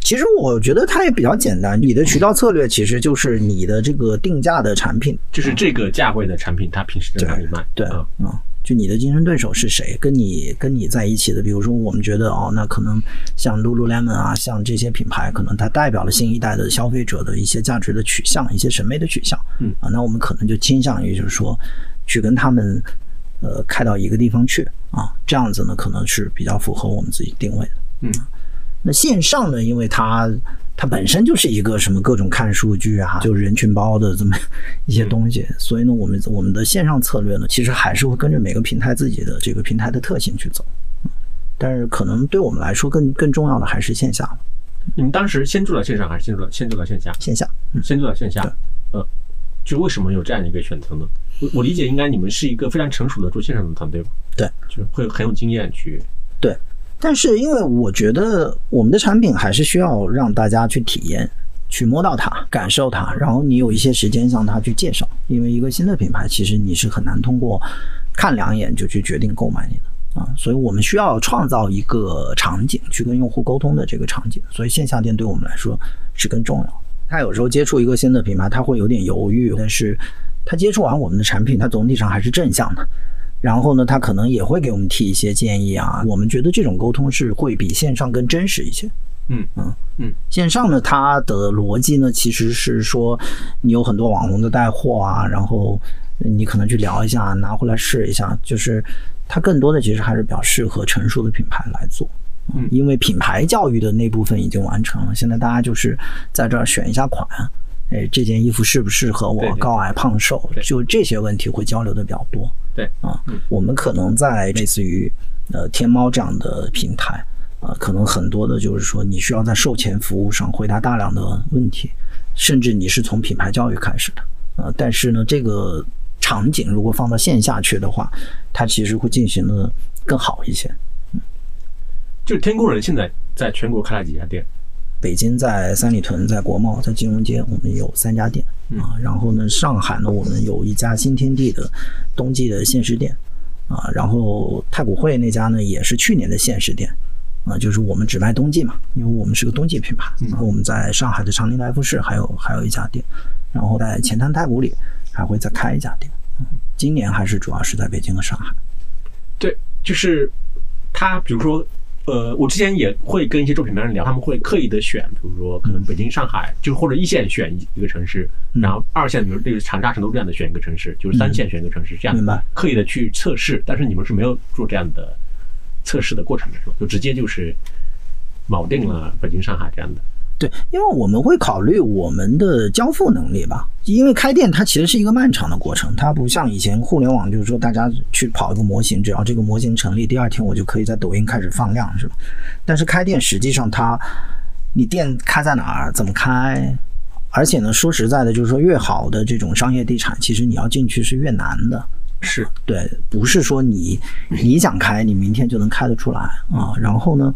[SPEAKER 2] 其实我觉得它也比较简单，你的渠道策略其实就是你的这个定价的产品，
[SPEAKER 1] 就是这个价位的产品，它平时在哪里卖？
[SPEAKER 2] 对，嗯。就你的竞争对手是谁？跟你跟你在一起的，比如说我们觉得哦，那可能像 Lululemon 啊，像这些品牌，可能它代表了新一代的消费者的一些价值的取向，一些审美的取向。
[SPEAKER 1] 嗯
[SPEAKER 2] 啊，那我们可能就倾向于就是说，去跟他们呃开到一个地方去啊，这样子呢，可能是比较符合我们自己定位的。
[SPEAKER 1] 嗯，
[SPEAKER 2] 那线上呢，因为它。它本身就是一个什么各种看数据啊，就人群包的这么一些东西，所以呢，我们我们的线上策略呢，其实还是会跟着每个平台自己的这个平台的特性去走，但是可能对我们来说更更重要的还是线下。
[SPEAKER 1] 你们当时先做了线上还是先做先做了线下？
[SPEAKER 2] 线下，
[SPEAKER 1] 先做了线下。呃，就为什么有这样一个选择呢？我我理解应该你们是一个非常成熟的做线上的团队吧？
[SPEAKER 2] 对，
[SPEAKER 1] 就是会很有经验去。
[SPEAKER 2] 对。但是，因为我觉得我们的产品还是需要让大家去体验、去摸到它、感受它，然后你有一些时间向他去介绍。因为一个新的品牌，其实你是很难通过看两眼就去决定购买你的啊，所以我们需要创造一个场景去跟用户沟通的这个场景。所以线下店对我们来说是更重要。他有时候接触一个新的品牌，他会有点犹豫，但是他接触完我们的产品，他总体上还是正向的。然后呢，他可能也会给我们提一些建议啊。我们觉得这种沟通是会比线上更真实一些。
[SPEAKER 1] 嗯
[SPEAKER 2] 嗯
[SPEAKER 1] 嗯。
[SPEAKER 2] 线上呢，它的逻辑呢，其实是说你有很多网红的带货啊，然后你可能去聊一下，拿回来试一下，就是它更多的其实还是比较适合成熟的品牌来做。
[SPEAKER 1] 嗯，
[SPEAKER 2] 因为品牌教育的那部分已经完成了，现在大家就是在这儿选一下款，哎，这件衣服适不适合我？高矮胖瘦，就这些问题会交流的比较多。
[SPEAKER 1] 对
[SPEAKER 2] 啊，我们可能在类似于呃天猫这样的平台，呃，呃，可能很多的就是说你需要在售前服务上回答大量的问题，甚至你是从品牌教育开始的，啊，但是呢，这个场景如果放到线下去的话，它其实会进行的更好一些。
[SPEAKER 1] 就是天工人现在在全国开了几家店？
[SPEAKER 2] 北京在三里屯，在国贸，在金融街，我们有三家店啊。然后呢，上海呢，我们有一家新天地的冬季的限时店啊。然后太古汇那家呢，也是去年的限时店啊，就是我们只卖冬季嘛，因为我们是个冬季品牌。然后我们在上海的长宁来福士还有还有一家店，然后在前滩太古里还会再开一家店。今年还是主要是在北京和上海。
[SPEAKER 1] 对，就是他，比如说。呃，我之前也会跟一些做品牌人聊，他们会刻意的选，比如说可能北京、上海，就或者一线选一个城市，然后二线，比如这个长沙、成都这样的选一个城市，就是三线选一个城市，这样刻意的去测试。但是你们是没有做这样的测试的过程的是吧？就直接就是锚定了北京、上海这样的。
[SPEAKER 2] 对，因为我们会考虑我们的交付能力吧。因为开店它其实是一个漫长的过程，它不像以前互联网，就是说大家去跑一个模型，只要这个模型成立，第二天我就可以在抖音开始放量，是吧？但是开店实际上它，你店开在哪儿，怎么开？而且呢，说实在的，就是说越好的这种商业地产，其实你要进去是越难的。
[SPEAKER 1] 是
[SPEAKER 2] 对，不是说你你想开，你明天就能开得出来啊。然后呢？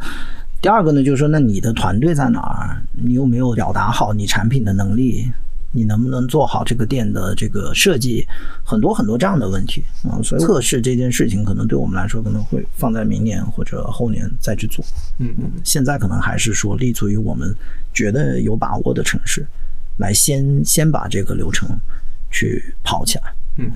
[SPEAKER 2] 第二个呢，就是说，那你的团队在哪儿？你有没有表达好你产品的能力？你能不能做好这个店的这个设计？很多很多这样的问题啊，所以测试这件事情可能对我们来说可能会放在明年或者后年再去做。
[SPEAKER 1] 嗯嗯，
[SPEAKER 2] 现在可能还是说立足于我们觉得有把握的城市，来先先把这个流程去跑起来。
[SPEAKER 1] 嗯。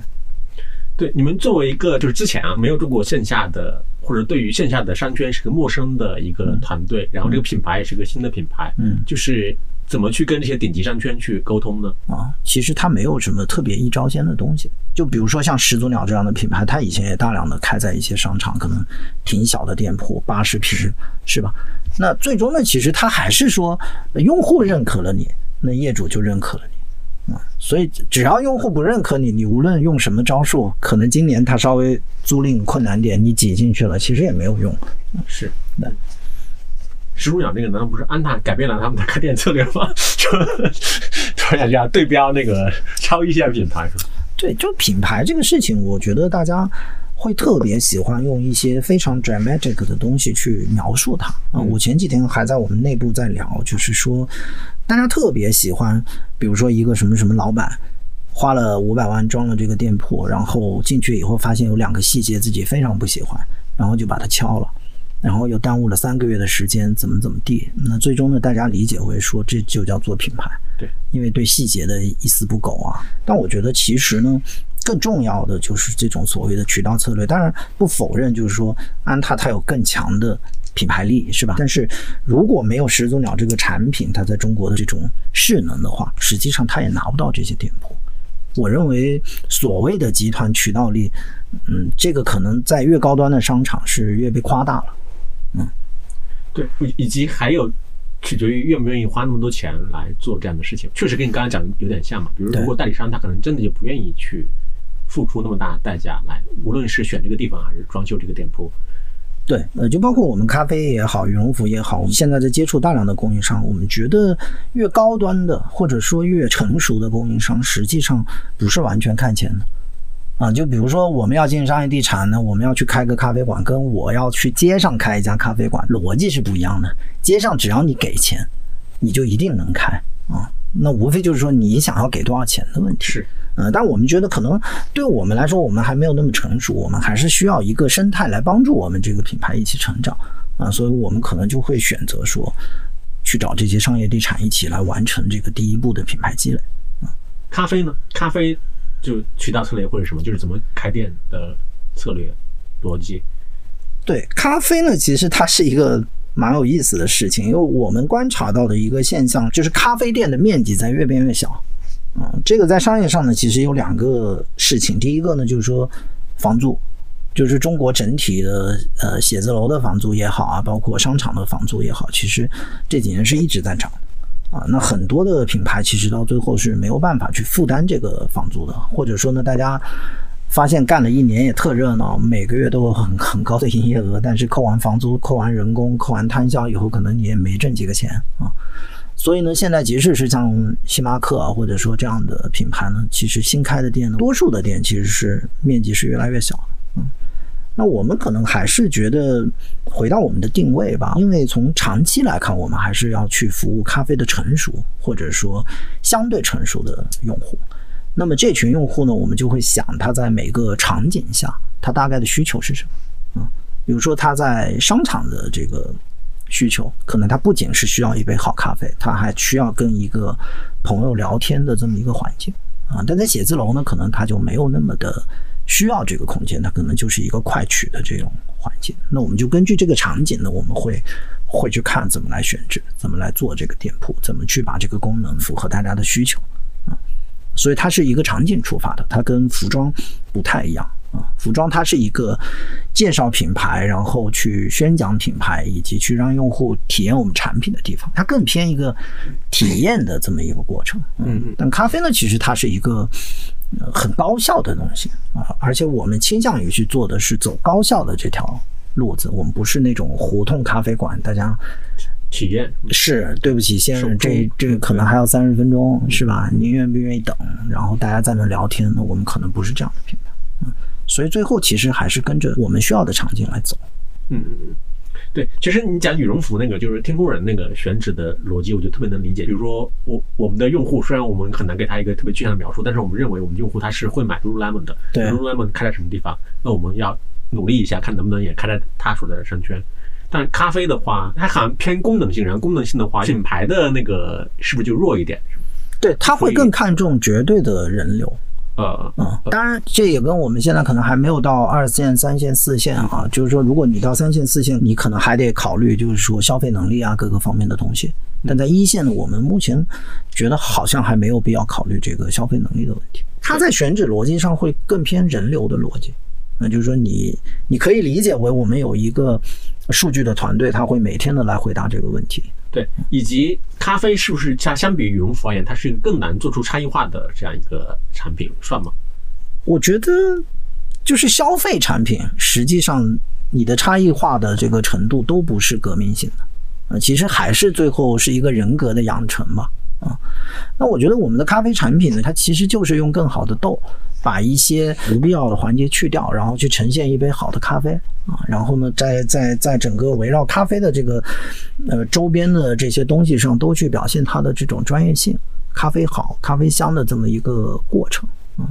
[SPEAKER 1] 对，你们作为一个就是之前啊没有做过线下的，或者对于线下的商圈是个陌生的一个团队，然后这个品牌也是个新的品牌，
[SPEAKER 2] 嗯，
[SPEAKER 1] 就是怎么去跟这些顶级商圈去沟通呢？
[SPEAKER 2] 啊，其实它没有什么特别一招鲜的东西，就比如说像始祖鸟这样的品牌，它以前也大量的开在一些商场，可能挺小的店铺，八十平，是吧？那最终呢，其实它还是说用户认可了你，那业主就认可了你。所以只要用户不认可你，你无论用什么招数，可能今年他稍微租赁困难点，你挤进去了，其实也没有用。
[SPEAKER 1] 是，那始祖鸟那个难道不是安踏改变了他们的开店策略吗？就突然要对标那个超一线品牌是吧？
[SPEAKER 2] 对，就品牌这个事情，我觉得大家会特别喜欢用一些非常 dramatic 的东西去描述它啊。我前几天还在我们内部在聊，就是说。大家特别喜欢，比如说一个什么什么老板花了五百万装了这个店铺，然后进去以后发现有两个细节自己非常不喜欢，然后就把它敲了，然后又耽误了三个月的时间，怎么怎么地。那最终呢，大家理解为说这就叫做品牌，
[SPEAKER 1] 对，
[SPEAKER 2] 因为对细节的一丝不苟啊。但我觉得其实呢，更重要的就是这种所谓的渠道策略。当然不否认，就是说安踏它有更强的。品牌力是吧？但是如果没有始祖鸟这个产品，它在中国的这种势能的话，实际上它也拿不到这些店铺。我认为所谓的集团渠道力，嗯，这个可能在越高端的商场是越被夸大了。嗯，
[SPEAKER 1] 对，以及还有取决于愿不愿意花那么多钱来做这样的事情。确实跟你刚才讲的有点像嘛。比如如果代理商他可能真的就不愿意去付出那么大的代价来，无论是选这个地方还是装修这个店铺。
[SPEAKER 2] 对，呃，就包括我们咖啡也好，羽绒服也好，我们现在在接触大量的供应商，我们觉得越高端的或者说越成熟的供应商，实际上不是完全看钱的，啊，就比如说我们要进商业地产呢，我们要去开个咖啡馆，跟我要去街上开一家咖啡馆，逻辑是不一样的。街上只要你给钱，你就一定能开啊，那无非就是说你想要给多少钱的问题。
[SPEAKER 1] 是。
[SPEAKER 2] 呃，但我们觉得可能对我们来说，我们还没有那么成熟，我们还是需要一个生态来帮助我们这个品牌一起成长啊，所以我们可能就会选择说，去找这些商业地产一起来完成这个第一步的品牌积累啊。
[SPEAKER 1] 咖啡呢？咖啡就渠道策略或者什么，就是怎么开店的策略逻辑？
[SPEAKER 2] 对，咖啡呢，其实它是一个蛮有意思的事情，因为我们观察到的一个现象就是咖啡店的面积在越变越小。嗯，这个在商业上呢，其实有两个事情。第一个呢，就是说房租，就是中国整体的呃写字楼的房租也好啊，包括商场的房租也好，其实这几年是一直在涨啊。那很多的品牌其实到最后是没有办法去负担这个房租的，或者说呢，大家发现干了一年也特热闹，每个月都有很 很高的营业额，但是扣完房租、扣完人工、扣完摊销以后，可能你也没挣几个钱啊。所以呢，现在即使是像星巴克啊，或者说这样的品牌呢，其实新开的店呢，多数的店其实是面积是越来越小的。嗯，那我们可能还是觉得回到我们的定位吧，因为从长期来看，我们还是要去服务咖啡的成熟或者说相对成熟的用户。那么这群用户呢，我们就会想他在每个场景下，他大概的需求是什么？嗯，比如说他在商场的这个需求，可能他不仅是需要一杯好咖啡，他还需要跟一个朋友聊天的这么一个环境啊。但在写字楼呢，可能他就没有那么的需要这个空间，它可能就是一个快取的这种环境。那我们就根据这个场景呢，我们会会去看怎么来选址，怎么来做这个店铺，怎么去把这个功能符合大家的需求啊。所以它是一个场景出发的，它跟服装不太一样啊。服装它是一个介绍品牌，然后去宣讲品牌，以及去让用户体验我们产品的地方，它更偏一个体验的这么一个过程。
[SPEAKER 1] 嗯嗯。
[SPEAKER 2] 但咖啡呢，其实它是一个很高效的东西啊，而且我们倾向于去做的是走高效的这条路子，我们不是那种胡同咖啡馆，大家。
[SPEAKER 1] 体验
[SPEAKER 2] 是对不起，先生，这这个可能还要三十分钟，是吧？您愿不愿意等？然后大家在那聊天呢？我们可能不是这样的品牌，嗯，所以最后其实还是跟着我们需要的场景来走。
[SPEAKER 1] 嗯嗯嗯，对，其实你讲羽绒服那个，就是天空人那个选址的逻辑，我就特别能理解。比如说，我我们的用户虽然我们很难给他一个特别具象的描述，但是我们认为我们用户他是会买 Lululemon 的。
[SPEAKER 2] 对
[SPEAKER 1] ，Lululemon 开在什么地方？那我们要努力一下，看能不能也开在他所在的商圈。但咖啡的话，它好像偏功能性，然后功能性的话，品牌的那个是不是就弱一点？
[SPEAKER 2] 对，他会更看重绝对的人流。
[SPEAKER 1] 呃，
[SPEAKER 2] 嗯，当然，这也跟我们现在可能还没有到二线、三线、四线啊，就是说，如果你到三线、四线，你可能还得考虑，就是说消费能力啊，各个方面的东西。但在一线呢，我们目前觉得好像还没有必要考虑这个消费能力的问题。它在选址逻辑上会更偏人流的逻辑。那就是说，你你可以理解为我们有一个数据的团队，他会每天的来回答这个问题。
[SPEAKER 1] 对，以及咖啡是不是相相比羽绒服而言，它是一个更难做出差异化的这样一个产品，算吗？
[SPEAKER 2] 我觉得，就是消费产品，实际上你的差异化的这个程度都不是革命性的，呃，其实还是最后是一个人格的养成嘛。啊，那我觉得我们的咖啡产品呢，它其实就是用更好的豆。把一些不必要的环节去掉，然后去呈现一杯好的咖啡啊，然后呢，在在在整个围绕咖啡的这个呃周边的这些东西上，都去表现它的这种专业性，咖啡好、咖啡香的这么一个过程啊。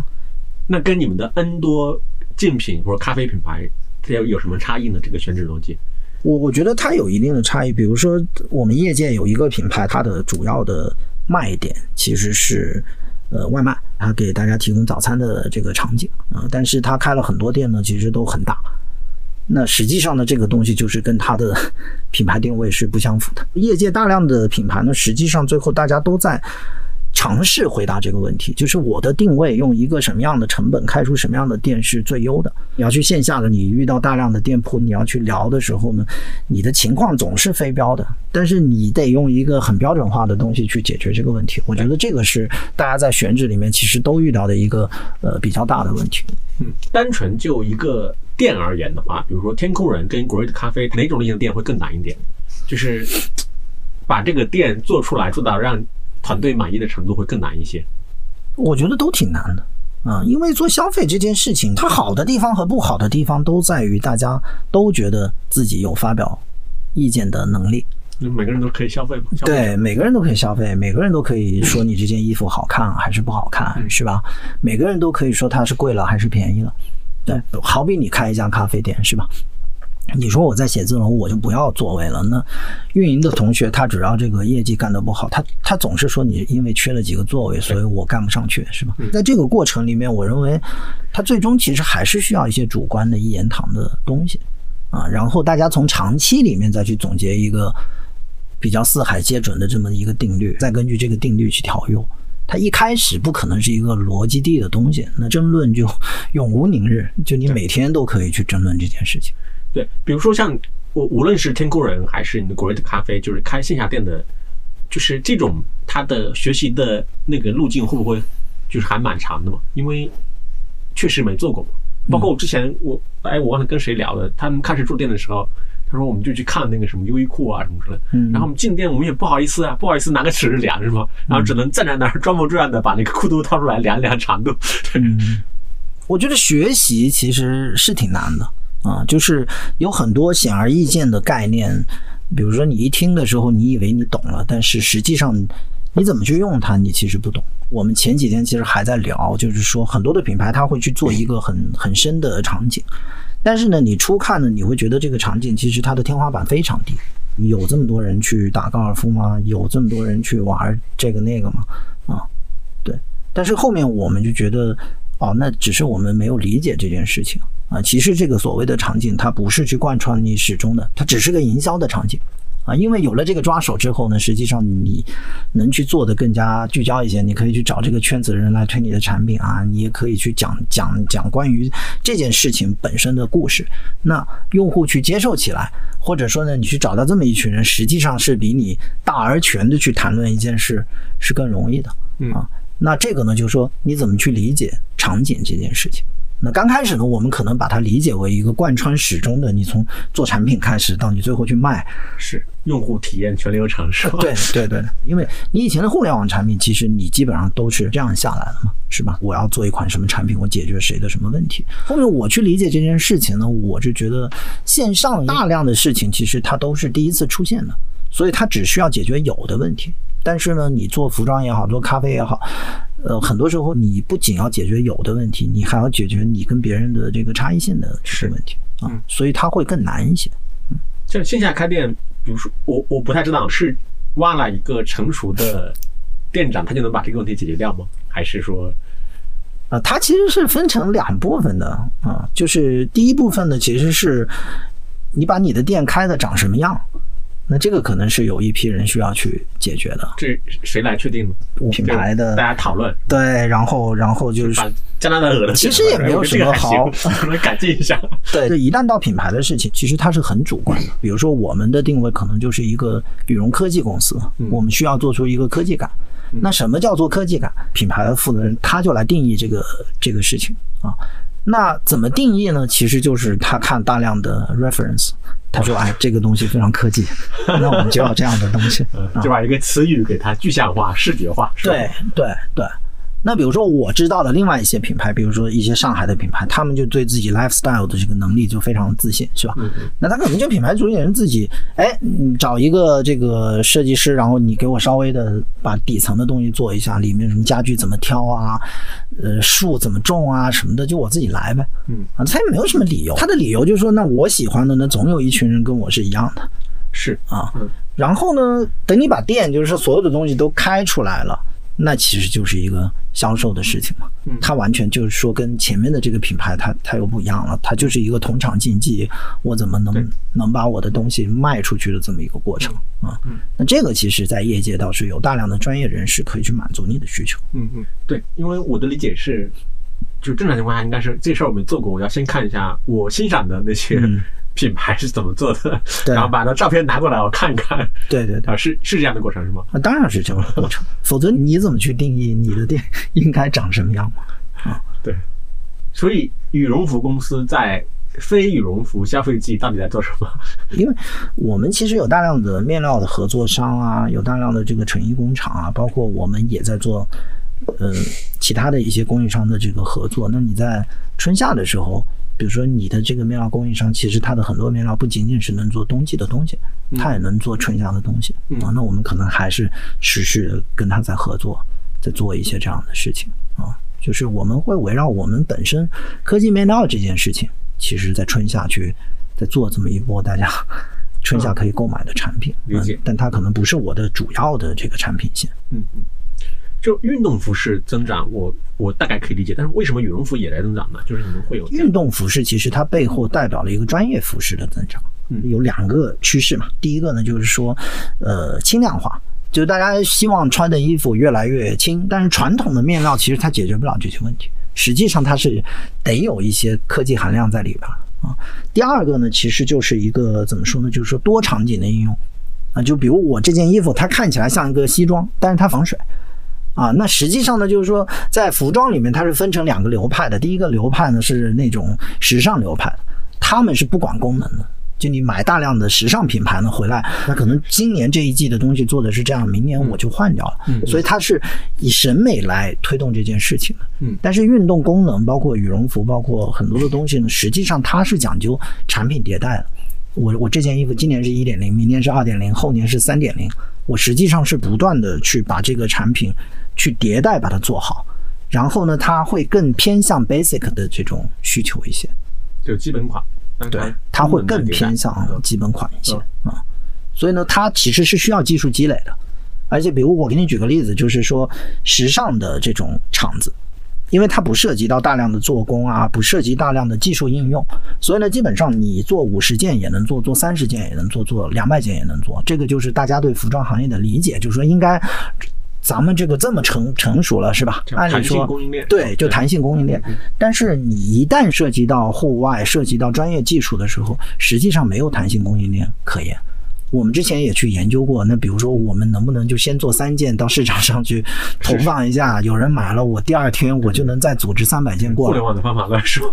[SPEAKER 1] 那跟你们的 N 多竞品或者咖啡品牌这有什么差异呢？这个选址逻辑？
[SPEAKER 2] 我我觉得它有一定的差异。比如说，我们业界有一个品牌，它的主要的卖点其实是。呃，外卖，他给大家提供早餐的这个场景啊，但是他开了很多店呢，其实都很大。那实际上呢，这个东西就是跟它的品牌定位是不相符的。业界大量的品牌呢，实际上最后大家都在。尝试回答这个问题，就是我的定位用一个什么样的成本开出什么样的店是最优的。你要去线下的，你遇到大量的店铺，你要去聊的时候呢，你的情况总是非标的，但是你得用一个很标准化的东西去解决这个问题。我觉得这个是大家在选址里面其实都遇到的一个呃比较大的问题。
[SPEAKER 1] 嗯，单纯就一个店而言的话，比如说天空人跟 Great 咖啡哪种类型的店会更难一点？就是把这个店做出来，做到让。团队满意的程度会更难一些，
[SPEAKER 2] 我觉得都挺难的啊，因为做消费这件事情，它好的地方和不好的地方都在于大家都觉得自己有发表意见的能力。
[SPEAKER 1] 每个人都可以消费吗？
[SPEAKER 2] 对，每个人都可以消费，每个人都可以说你这件衣服好看还是不好看，是吧？每个人都可以说它是贵了还是便宜了。对，好比你开一家咖啡店，是吧？你说我在写字楼，我就不要座位了。那运营的同学，他只要这个业绩干得不好，他他总是说你因为缺了几个座位，所以我干不上去，是吧？在这个过程里面，我认为他最终其实还是需要一些主观的一言堂的东西啊。然后大家从长期里面再去总结一个比较四海皆准的这么一个定律，再根据这个定律去调用。它一开始不可能是一个逻辑地的东西，那争论就 永无宁日，就你每天都可以去争论这件事情。
[SPEAKER 1] 对，比如说像我，无论是天空人还是你的 Great 咖啡，就是开线下店的，就是这种他的学习的那个路径会不会就是还蛮长的嘛？因为确实没做过。包括我之前我哎，我忘了跟谁聊了，他们开始做店的时候，他说我们就去看那个什么优衣库啊什么之类的。
[SPEAKER 2] 嗯
[SPEAKER 1] 然后我们进店，我们也不好意思啊，不好意思拿个尺量是吗？然后只能站在那儿装模作样的把那个裤兜掏出来量一量长度。
[SPEAKER 2] 嗯，我觉得学习其实是挺难的啊，就是有很多显而易见的概念，比如说你一听的时候，你以为你懂了，但是实际上你怎么去用它，你其实不懂。我们前几天其实还在聊，就是说很多的品牌它会去做一个很很深的场景，但是呢，你初看呢，你会觉得这个场景其实它的天花板非常低。有这么多人去打高尔夫吗？有这么多人去玩这个那个吗？啊，对。但是后面我们就觉得，哦，那只是我们没有理解这件事情啊。其实这个所谓的场景，它不是去贯穿你始终的，它只是个营销的场景啊。因为有了这个抓手之后呢，实际上你能去做的更加聚焦一些，你可以去找这个圈子的人来推你的产品啊，你也可以去讲讲讲关于这件事情本身的故事。那用户去接受起来，或者说呢，你去找到这么一群人，实际上是比你大而全的去谈论一件事是更容易的
[SPEAKER 1] 嗯
[SPEAKER 2] 啊。那这个呢，就是说你怎么去理解场景这件事情。那刚开始呢，我们可能把它理解为一个贯穿始终的，你从做产品开始到你最后去卖，
[SPEAKER 1] 是用户体验全流程是吧？
[SPEAKER 2] 对对对，因为你以前的互联网产品，其实你基本上都是这样下来的嘛，是吧？我要做一款什么产品，我解决谁的什么问题。后面我去理解这件事情呢，我就觉得线上大量的事情其实它都是第一次出现的，所以它只需要解决有的问题。但是呢，你做服装也好，做咖啡也好，呃，很多时候你不仅要解决有的问题，你还要解决你跟别人的这个差异性的这个问题啊
[SPEAKER 1] 嗯，
[SPEAKER 2] 所以它会更难一些。
[SPEAKER 1] 嗯像线下开店，比如说我我不太知道是挖了一个成熟的店长，他就能把这个问题解决掉吗？还是说
[SPEAKER 2] 啊，它其实是分成两部分的啊，就是第一部分呢，其实是你把你的店开的长什么样，那这个可能是有一批人需要去解决的，
[SPEAKER 1] 这谁来确定呢？
[SPEAKER 2] 品牌的
[SPEAKER 1] 大家讨论，
[SPEAKER 2] 对，然后然后就是
[SPEAKER 1] 把加拿大鹅的
[SPEAKER 2] 其实也没有什么好
[SPEAKER 1] 我觉得这个还行可能 改进一下。
[SPEAKER 2] 对，这一旦到品牌的事情，其实它是很主观的。比如说，我们的定位可能就是一个羽绒科技公司，我们需要做出一个科技感。那什么叫做科技感？品牌的负责人他就来定义这个这个事情啊。那怎么定义呢？其实就是他看大量的 reference，他说：“哎，这个东西非常科技，那我们就要这样的东西。”
[SPEAKER 1] 嗯就把一个词语给它具象化、视觉化。
[SPEAKER 2] 对对对。那比如说我知道的另外一些品牌，比如说一些上海的品牌，他们就对自己 lifestyle 的这个能力就非常自信，是吧？
[SPEAKER 1] 嗯
[SPEAKER 2] 那他可能就品牌主理人自己，哎，你找一个这个设计师，然后你给我稍微的把底层的东西做一下，里面什么家具怎么挑啊，呃，树怎么种啊什么的，就我自己来呗。
[SPEAKER 1] 嗯
[SPEAKER 2] 啊，他也没有什么理由，他的理由就是说，那我喜欢的呢，总有一群人跟我是一样的。
[SPEAKER 1] 是
[SPEAKER 2] 啊
[SPEAKER 1] 嗯。
[SPEAKER 2] 然后呢，等你把店就是说所有的东西都开出来了，那其实就是一个销售的事情嘛。
[SPEAKER 1] 嗯
[SPEAKER 2] 它完全就是说跟前面的这个品牌它它又不一样了，它就是一个同场竞技，我怎么能能把我的东西卖出去的这么一个过程啊
[SPEAKER 1] 嗯？
[SPEAKER 2] 那这个其实在业界倒是有大量的专业人士可以去满足你的需求。
[SPEAKER 1] 嗯嗯，对，因为我的理解是，就正常情况下应该是这事儿我没做过，我要先看一下我欣赏的那些
[SPEAKER 2] 嗯
[SPEAKER 1] 品牌是怎么做的，
[SPEAKER 2] 对
[SPEAKER 1] 然后把那照片拿过来我看看，
[SPEAKER 2] 对对对。
[SPEAKER 1] 啊，是是这样的过程是吗？
[SPEAKER 2] 啊当然是这样的 过程，否则你怎么去定义你的店应该长什么样嘛？
[SPEAKER 1] 对，所以羽绒服公司在非羽绒服消费季到底在做什么？
[SPEAKER 2] 因为我们其实有大量的面料的合作商啊，有大量的这个成衣工厂啊，包括我们也在做呃其他的一些供应商的这个合作。那你在春夏的时候，比如说你的这个面料供应商，其实它的很多面料不仅仅是能做冬季的东西，它也能做春夏的东西
[SPEAKER 1] 嗯
[SPEAKER 2] 啊。那我们可能还是持续的跟他在合作，在做一些这样的事情啊。就是我们会围绕我们本身科技面料这件事情，其实在春夏去在做这么一波大家 春夏可以购买的产品，嗯但它可能不是我的主要的这个产品线。
[SPEAKER 1] 嗯嗯，就运动服饰增长，我我大概可以理解，但是为什么羽绒服也在增长呢？就是你们会有
[SPEAKER 2] 运动服饰其实它背后代表了一个专业服饰的增长，
[SPEAKER 1] 嗯
[SPEAKER 2] 有两个趋势嘛。第一个呢，就是说，呃，轻量化，就是大家希望穿的衣服越来越轻，但是传统的面料其实它解决不了这些问题，实际上它是得有一些科技含量在里边儿啊。第二个呢，其实就是一个怎么说呢，就是说多场景的应用啊，就比如我这件衣服，它看起来像一个西装，但是它防水。啊。那实际上呢，就是说在服装里面它是分成两个流派的，第一个流派呢是那种时尚流派，他们是不管功能的。就你买大量的时尚品牌呢回来，那可能今年这一季的东西做的是这样，明年我就换掉了。
[SPEAKER 1] 嗯
[SPEAKER 2] 所以它是以审美来推动这件事情的。
[SPEAKER 1] 嗯
[SPEAKER 2] 但是运动功能，包括羽绒服，包括很多的东西呢，实际上它是讲究产品迭代的。我我这件衣服今年是一点零，明年是二点零，后年是三点零。我实际上是不断的去把这个产品去迭代，把它做好。然后呢，它会更偏向 basic 的这种需求一些。
[SPEAKER 1] 就基本款，
[SPEAKER 2] 对，它会更偏向基本款一些啊、所以呢，它其实是需要技术积累的。而且，比如我给你举个例子，就是说时尚的这种厂子，因为它不涉及到大量的做工啊，不涉及大量的技术应用，所以呢，基本上你做五十件也能做，做三十件也能做，做两百件也能做。这个就是大家对服装行业的理解，就是说应该。咱们这个这么成成熟了是吧？按理说
[SPEAKER 1] 供应链
[SPEAKER 2] 对，就弹性供应链。但是你一旦涉及到户外、涉及到专业技术的时候，实际上没有弹性供应链可言。我们之前也去研究过，那比如说我们能不能就先做三件到市场上去投放一下，有人买了，我第二天我就能再组织三百件过来
[SPEAKER 1] 互联。网的方法乱说。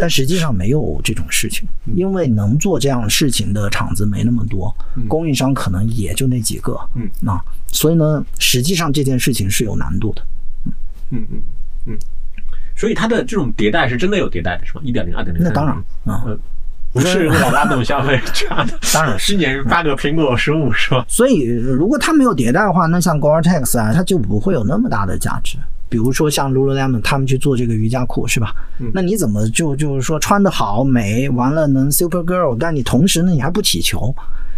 [SPEAKER 2] 但实际上没有这种事情，因为能做这样事情的厂子没那么多，供应商可能也就那几个。
[SPEAKER 1] 嗯，
[SPEAKER 2] 啊，所以呢，实际上这件事情是有难度的。
[SPEAKER 1] 嗯嗯嗯，所以它的这种迭代是真的有迭代的，是吧？一点零、二点零，
[SPEAKER 2] 那当然，啊，
[SPEAKER 1] 呃，不是为了拉动消费这样的。
[SPEAKER 2] 当然 是
[SPEAKER 1] 今年八个苹果十五是吧？
[SPEAKER 2] 所以如果它没有迭代的话，那像 Gore-Tex 啊，它就不会有那么大的价值。比如说像 Lululemon 他们去做这个瑜伽裤是吧？那你怎么就就是说穿的好美，完了能 Super Girl，但你同时呢你还不起球，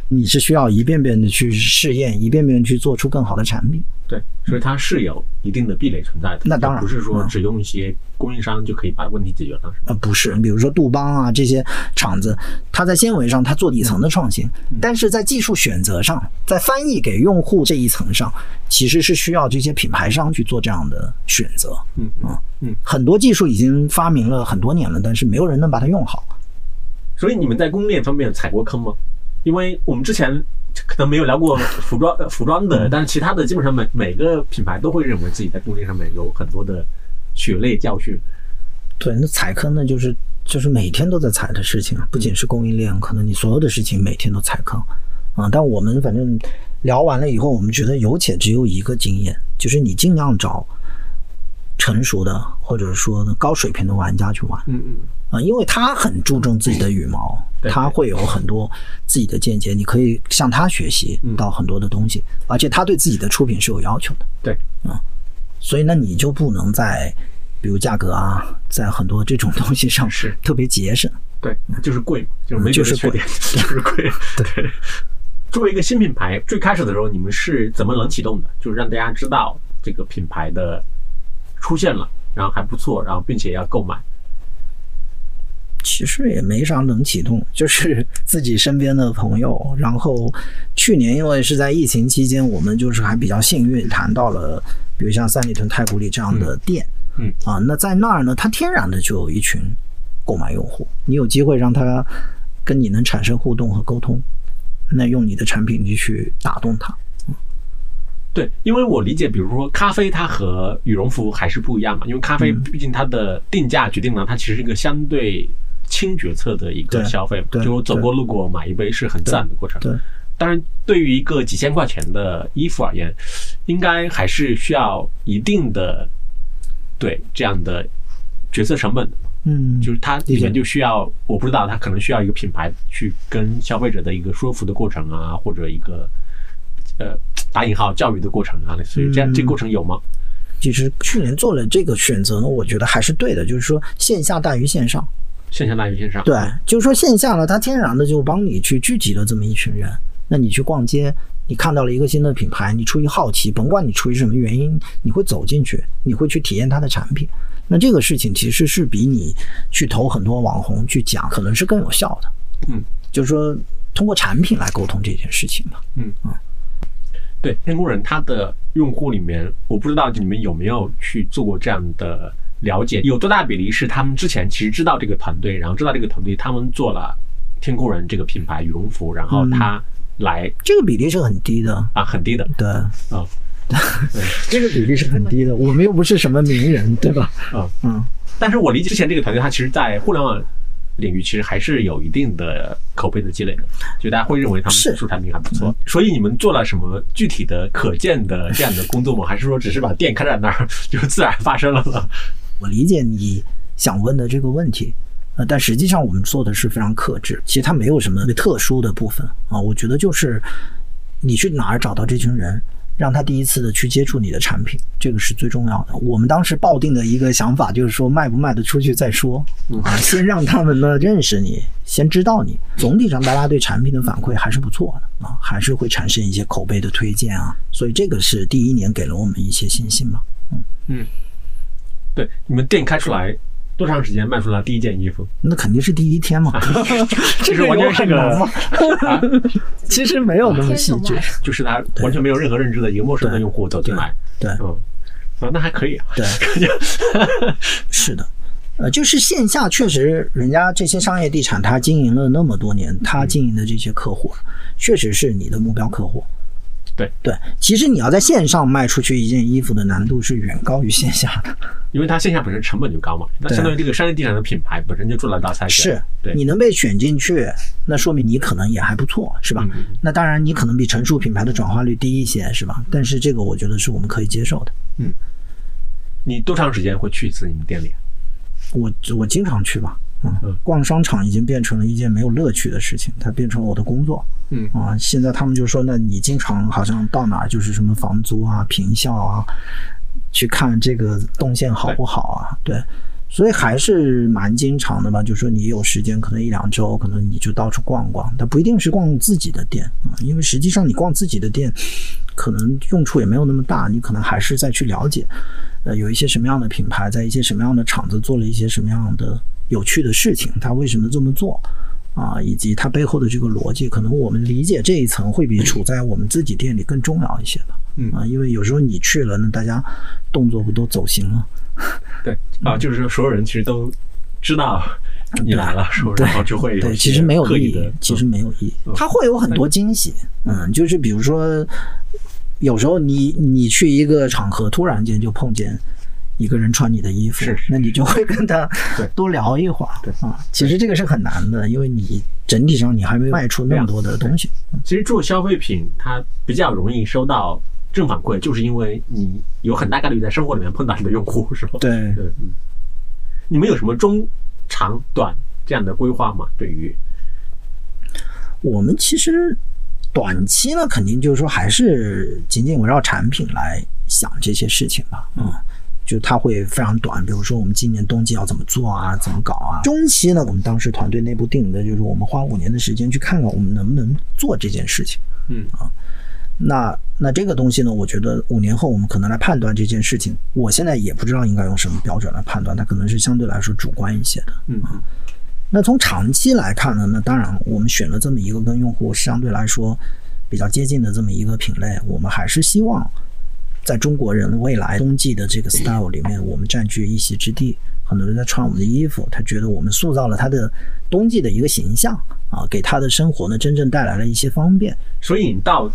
[SPEAKER 2] 你是需要一遍遍的去试验，一遍遍去做出更好的产品。
[SPEAKER 1] 对，所以它是有一定的壁垒存在的。
[SPEAKER 2] 那当然
[SPEAKER 1] 不是说
[SPEAKER 2] 嗯
[SPEAKER 1] 只用一些供应商就可以把问题解决了？
[SPEAKER 2] 呃，不是，比如说杜邦啊这些厂子，它在纤维上它做底层的创新，
[SPEAKER 1] 嗯
[SPEAKER 2] 但是在技术选择上，在翻译给用户这一层上，其实是需要这些品牌商去做这样的选择。
[SPEAKER 1] 嗯嗯嗯。
[SPEAKER 2] 很多技术已经发明了很多年了，但是没有人能把它用好。
[SPEAKER 1] 所以你们在供应链方面踩过坑吗？因为我们之前可能没有聊过服装呃服装的，但是其他的基本上每每个品牌都会认为自己在供应链上面有很多的血泪教训。
[SPEAKER 2] 对，那踩坑呢，就是就是每天都在踩的事情啊，不仅是供应链，可能你所有的事情每天都踩坑啊。但我们反正聊完了以后，我们觉得有且只有一个经验，就是你尽量找成熟的或者说高水平的玩家去玩
[SPEAKER 1] 嗯嗯，
[SPEAKER 2] 啊，因为他很注重自己的羽毛，他会有很多自己的见解，你可以向他学习到很多的东西，而且他对自己的出品是有要求的。
[SPEAKER 1] 对，啊
[SPEAKER 2] 所以那，你就不能在比如价格啊，在很多这种东西上
[SPEAKER 1] 是
[SPEAKER 2] 特别节省。
[SPEAKER 1] 对，就是贵嘛，就是没别
[SPEAKER 2] 就是
[SPEAKER 1] 的缺点，就是贵。对。作为一个新品牌，最开始的时候你们是怎么冷启动的？就是让大家知道这个品牌的出现了，然后还不错，然后并且要购买。
[SPEAKER 2] 其实也没啥能启动，就是自己身边的朋友。然后去年因为是在疫情期间，我们就是还比较幸运，谈到了比如像三里屯太古里这样的店，
[SPEAKER 1] 嗯
[SPEAKER 2] 啊，那在那儿呢，它天然的就有一群购买用户，你有机会让他跟你能产生互动和沟通，那用你的产品就去打动他。
[SPEAKER 1] 对，因为我理解，比如说咖啡，它和羽绒服还是不一样嘛。因为咖啡毕竟它的定价决定了它其实是一个相对轻决策的一个消费嘛，就我走过路过买一杯是很自然的过程。
[SPEAKER 2] 对，
[SPEAKER 1] 当然，对于一个几千块钱的衣服而言，应该还是需要一定的对这样的决策成本的。
[SPEAKER 2] 嗯，
[SPEAKER 1] 就是它里面就需要，我不知道它可能需要一个品牌去跟消费者的一个说服的过程啊，或者一个呃打引号教育的过程啊，类似于这样，
[SPEAKER 2] 嗯
[SPEAKER 1] 这个过程有吗？
[SPEAKER 2] 其实去年做了这个选择呢，我觉得还是对的，就是说线下大于线上。
[SPEAKER 1] 线下大于线上，
[SPEAKER 2] 对，就是说线下呢，它天然的就帮你去聚集了这么一群人。那你去逛街，你看到了一个新的品牌，你出于好奇，甭管你出于什么原因，你会走进去，你会去体验它的产品。那这个事情其实是比你去投很多网红去讲，可能是更有效的。
[SPEAKER 1] 嗯，
[SPEAKER 2] 就是说通过产品来沟通这件事情吧。
[SPEAKER 1] 对，天工人他的用户里面，我不知道你们有没有去做过这样的了解，有多大比例是他们之前其实知道这个团队，然后知道这个团队他们做了天工人这个品牌羽绒服，然后他来
[SPEAKER 2] 这个比例是很低的。
[SPEAKER 1] 啊很低的
[SPEAKER 2] 对，
[SPEAKER 1] 啊，
[SPEAKER 2] 这个比例是很低的。我们又不是什么名人，对吧？
[SPEAKER 1] 啊，
[SPEAKER 2] 嗯，
[SPEAKER 1] 但是我理解之前这个团队，它其实在互联网领域其实还是有一定的口碑的积累的，就大家会认为他们
[SPEAKER 2] 是
[SPEAKER 1] 出产品还不错。所以你们做了什么具体的可见的这样的工作吗？还是说只是把店开在那儿 就自然发生了呢？
[SPEAKER 2] 我理解你想问的这个问题，呃，但实际上我们做的是非常克制，其实它没有什么特殊的部分啊。我觉得就是你去哪儿找到这群人，让他第一次的去接触你的产品，这个是最重要的。我们当时抱定的一个想法就是说，卖不卖得出去再说啊，先让他们呢认识你，先知道你。总体上，大家对产品的反馈还是不错的啊，还是会产生一些口碑的推荐啊，所以这个是第一年给了我们一些信心吧。
[SPEAKER 1] 对，你们店开出来多长时间卖出了第一件衣服？
[SPEAKER 2] 那肯定是第一天嘛，
[SPEAKER 1] 其实完全是个
[SPEAKER 2] 其实没有那么细致，
[SPEAKER 1] 就是他完全没有任何认知的一个陌生的用户走进来，
[SPEAKER 2] 对
[SPEAKER 1] 嗯，啊，那还可以啊，
[SPEAKER 2] 对，是的。呃，就是线下确实，人家这些商业地产，他经营了那么多年，他经营的这些客户，确实是你的目标客户。
[SPEAKER 1] 对
[SPEAKER 2] 对，其实你要在线上卖出去一件衣服的难度是远高于线下的。
[SPEAKER 1] 因为它线下本身成本就高嘛，那相当于这个商业地产的品牌本身就做了大筛选，
[SPEAKER 2] 是
[SPEAKER 1] 对，
[SPEAKER 2] 你能被选进去，那说明你可能也还不错，是吧？
[SPEAKER 1] 嗯
[SPEAKER 2] 那当然，你可能比成熟品牌的转化率低一些，是吧？但是这个我觉得是我们可以接受的。
[SPEAKER 1] 嗯你多长时间会去一次你们店里？
[SPEAKER 2] 我我经常去吧，嗯
[SPEAKER 1] 嗯，
[SPEAKER 2] 逛商场已经变成了一件没有乐趣的事情，它变成了我的工作。
[SPEAKER 1] 嗯
[SPEAKER 2] 啊，现在他们就说，那你经常好像到哪儿就是什么房租啊、平效啊，去看这个动线好不好啊？对，所以还是蛮经常的吧。就说你有时间，可能一两周，可能你就到处逛逛，但不一定是逛自己的店啊，因为实际上你逛自己的店，可能用处也没有那么大，你可能还是再去了解，呃，有一些什么样的品牌，在一些什么样的厂子做了一些什么样的有趣的事情，他为什么这么做？啊，以及它背后的这个逻辑，可能我们理解这一层会比处在我们自己店里更重要一些吧。
[SPEAKER 1] 嗯
[SPEAKER 2] 啊，因为有时候你去了，那大家动作不都走形了？
[SPEAKER 1] 对啊，就是说所有人其实都知道你来了，是不是？然后就会有
[SPEAKER 2] 对，其实没有意义其实没有意义
[SPEAKER 1] 嗯。
[SPEAKER 2] 它会有很多惊喜，嗯，就是比如说，有时候你你去一个场合，突然间就碰见一个人穿你的衣服
[SPEAKER 1] 是是，
[SPEAKER 2] 那你就会跟他多聊一会儿
[SPEAKER 1] 对
[SPEAKER 2] 啊。其实这个是很难的，因为你整体上你还没卖出那么多的东西。
[SPEAKER 1] 其实做消费品，它比较容易收到正反馈，就是因为你有很大概率在生活里面碰到你的用户，是吧？
[SPEAKER 2] 对，
[SPEAKER 1] 对，嗯。你们有什么中、长、短这样的规划吗？对于
[SPEAKER 2] 我们其实短期呢，肯定就是说还是仅仅围绕产品来想这些事情吧，嗯。就它会非常短，比如说我们今年冬季要怎么做啊，怎么搞啊。中期呢，我们当时团队内部定的就是我们花五年的时间去看看我们能不能做这件事情。
[SPEAKER 1] 嗯啊
[SPEAKER 2] 那那这个东西呢，我觉得五年后我们可能来判断这件事情，我现在也不知道应该用什么标准来判断，它可能是相对来说主观一些的。
[SPEAKER 1] 嗯啊
[SPEAKER 2] 那从长期来看呢，那当然我们选了这么一个跟用户相对来说比较接近的这么一个品类，我们还是希望在中国人未来冬季的这个 style 里面，我们占据一席之地。很多人在穿我们的衣服，他觉得我们塑造了他的冬季的一个形象啊，给他的生活呢真正带来了一些方便。
[SPEAKER 1] 所以你到，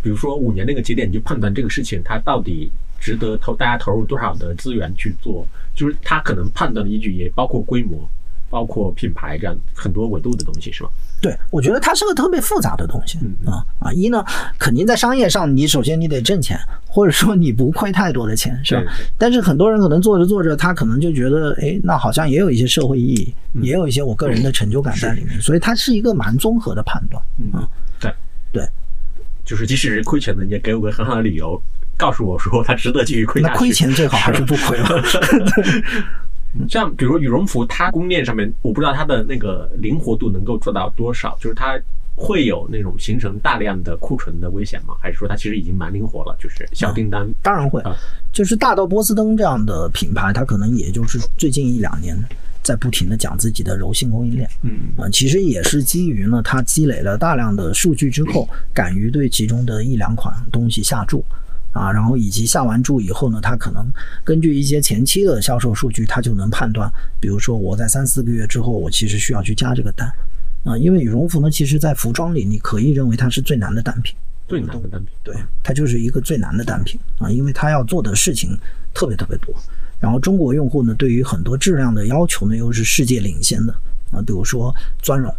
[SPEAKER 1] 比如说五年那个节点，你就判断这个事情它到底值得投大家投入多少的资源去做，就是它可能判断的依据也包括规模，包括品牌这样很多维度的东西，是吧？
[SPEAKER 2] 对，我觉得它是个特别复杂的东西
[SPEAKER 1] 嗯
[SPEAKER 2] 啊啊！一呢，肯定在商业上，你首先你得挣钱，或者说你不亏太多的钱，是吧？但是很多人可能做着做着，他可能就觉得，哎，那好像也有一些社会意义，
[SPEAKER 1] 嗯
[SPEAKER 2] 也有一些我个人的成就感在里面，所以它是一个蛮综合的判断。
[SPEAKER 1] 嗯，对
[SPEAKER 2] 对，
[SPEAKER 1] 就是即使是亏钱的，你也给我个很好的理由，告诉我说它值得继续亏下去。
[SPEAKER 2] 那亏钱最好还是不亏了。
[SPEAKER 1] 像比如羽绒服，它供应链上面，我不知道它的那个灵活度能够做到多少，就是它会有那种形成大量的库存的危险吗？还是说它其实已经蛮灵活了，就是小订单？
[SPEAKER 2] 当然会
[SPEAKER 1] 啊，
[SPEAKER 2] 就是大到波司登这样的品牌，它可能也就是最近一两年在不停的讲自己的柔性供应链。
[SPEAKER 1] 嗯
[SPEAKER 2] 啊，其实也是基于呢，它积累了大量的数据之后，敢于对其中的一两款东西下注。啊，然后以及下完注以后呢，它可能根据一些前期的销售数据，它就能判断，比如说我在三四个月之后，我其实需要去加这个单，啊，因为羽绒服呢，其实在服装里你可以认为它是最难的单品，
[SPEAKER 1] 最难的单品，
[SPEAKER 2] 对，它就是一个最难的单品啊，因为它要做的事情特别特别多。然后中国用户呢，对于很多质量的要求呢，又是世界领先的啊，比如说钻绒，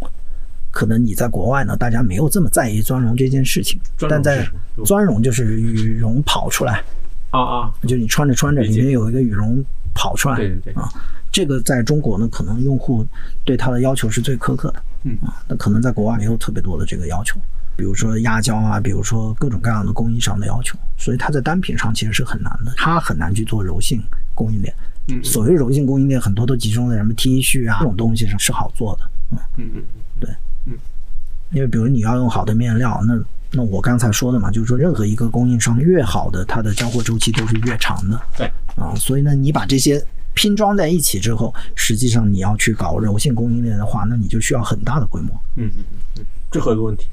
[SPEAKER 2] 可能你在国外呢，大家没有这么在意钻绒这件事情，但在钻绒就是羽绒跑出来。
[SPEAKER 1] 啊啊，
[SPEAKER 2] 就你穿着穿着里面有一个羽绒跑出来，
[SPEAKER 1] 对对对。
[SPEAKER 2] 啊，这个在中国呢，可能用户对它的要求是最苛刻的，
[SPEAKER 1] 嗯。
[SPEAKER 2] 啊，那可能在国外没有特别多的这个要求。比如说压胶啊，比如说各种各样的工艺上的要求，所以它在单品上其实是很难的，它很难去做柔性供应链。
[SPEAKER 1] 嗯，
[SPEAKER 2] 所谓柔性供应链，很多都集中在什么 T 恤啊这种东西上是好做的。
[SPEAKER 1] 嗯嗯嗯，
[SPEAKER 2] 对，
[SPEAKER 1] 嗯，
[SPEAKER 2] 因为比如你要用好的面料，那那我刚才说的嘛，就是说任何一个供应商越好的，它的交货周期都是越长的。
[SPEAKER 1] 对，
[SPEAKER 2] 啊，所以呢，你把这些拼装在一起之后，实际上你要去搞柔性供应链的话，那你就需要很大的规模。
[SPEAKER 1] 嗯嗯嗯嗯，最后一个问题。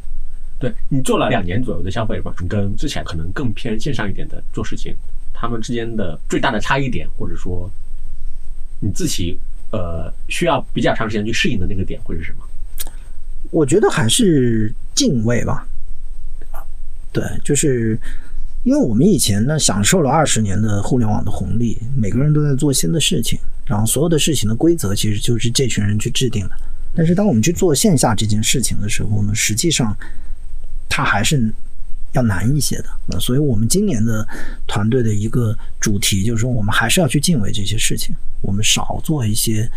[SPEAKER 1] 对你做了两年左右的消费吧，跟之前可能更偏线上一点的做事情，他们之间的最大的差异点，或者说你自己呃需要比较长时间去适应的那个点会是什么？
[SPEAKER 2] 我觉得还是敬畏吧。对，就是因为我们以前呢享受了二十年的互联网的红利，每个人都在做新的事情，然后所有的事情的规则其实就是这群人去制定的。但是当我们去做线下这件事情的时候呢，实际上。它还是要难一些的，所以我们今年的团队的一个主题就是说，我们还是要去敬畏这些事情，我们少做一些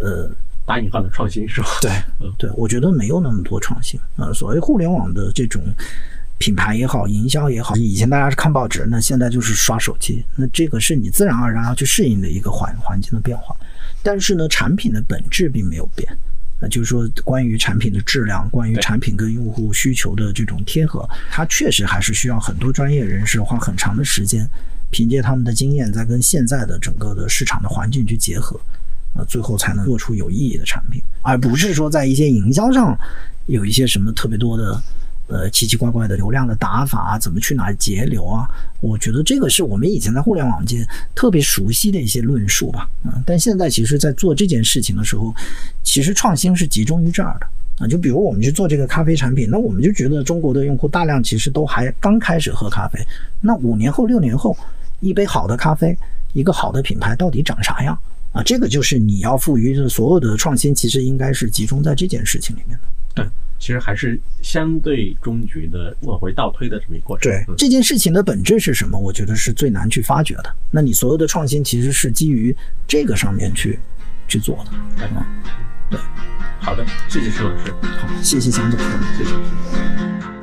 [SPEAKER 2] 呃
[SPEAKER 1] 打引号的创新，是吧？
[SPEAKER 2] 对，对，我觉得没有那么多创新啊。所谓互联网的这种品牌也好，营销也好，以前大家是看报纸，那现在就是刷手机，那这个是你自然而然要去适应的一个环环境的变化。但是呢，产品的本质并没有变。那就是说，关于产品的质量，关于产品跟用户需求的这种贴合，它确实还是需要很多专业人士花很长的时间，凭借他们的经验，在跟现在的整个的市场的环境去结合，呃，最后才能做出有意义的产品，而不是说在一些营销上有一些什么特别多的。呃，奇奇怪怪的流量的打法，怎么去哪节流啊？我觉得这个是我们以前在互联网界特别熟悉的一些论述吧。嗯，但现在其实，在做这件事情的时候，其实创新是集中于这儿的啊。就比如我们去做这个咖啡产品，那我们就觉得中国的用户大量其实都还刚开始喝咖啡。那五年后、六年后，一杯好的咖啡，一个好的品牌到底长啥样啊？这个就是你要赋予的所有的创新，其实应该是集中在这件事情里面的。
[SPEAKER 1] 对。其实还是相对终局的往回倒推的这么一个过程。
[SPEAKER 2] 对这件事情的本质是什么？我觉得是最难去发掘的。那你所有的创新其实是基于这个上面去去做的。
[SPEAKER 1] 对，好的，谢谢施老师。
[SPEAKER 2] 好，谢谢江总，
[SPEAKER 1] 谢谢。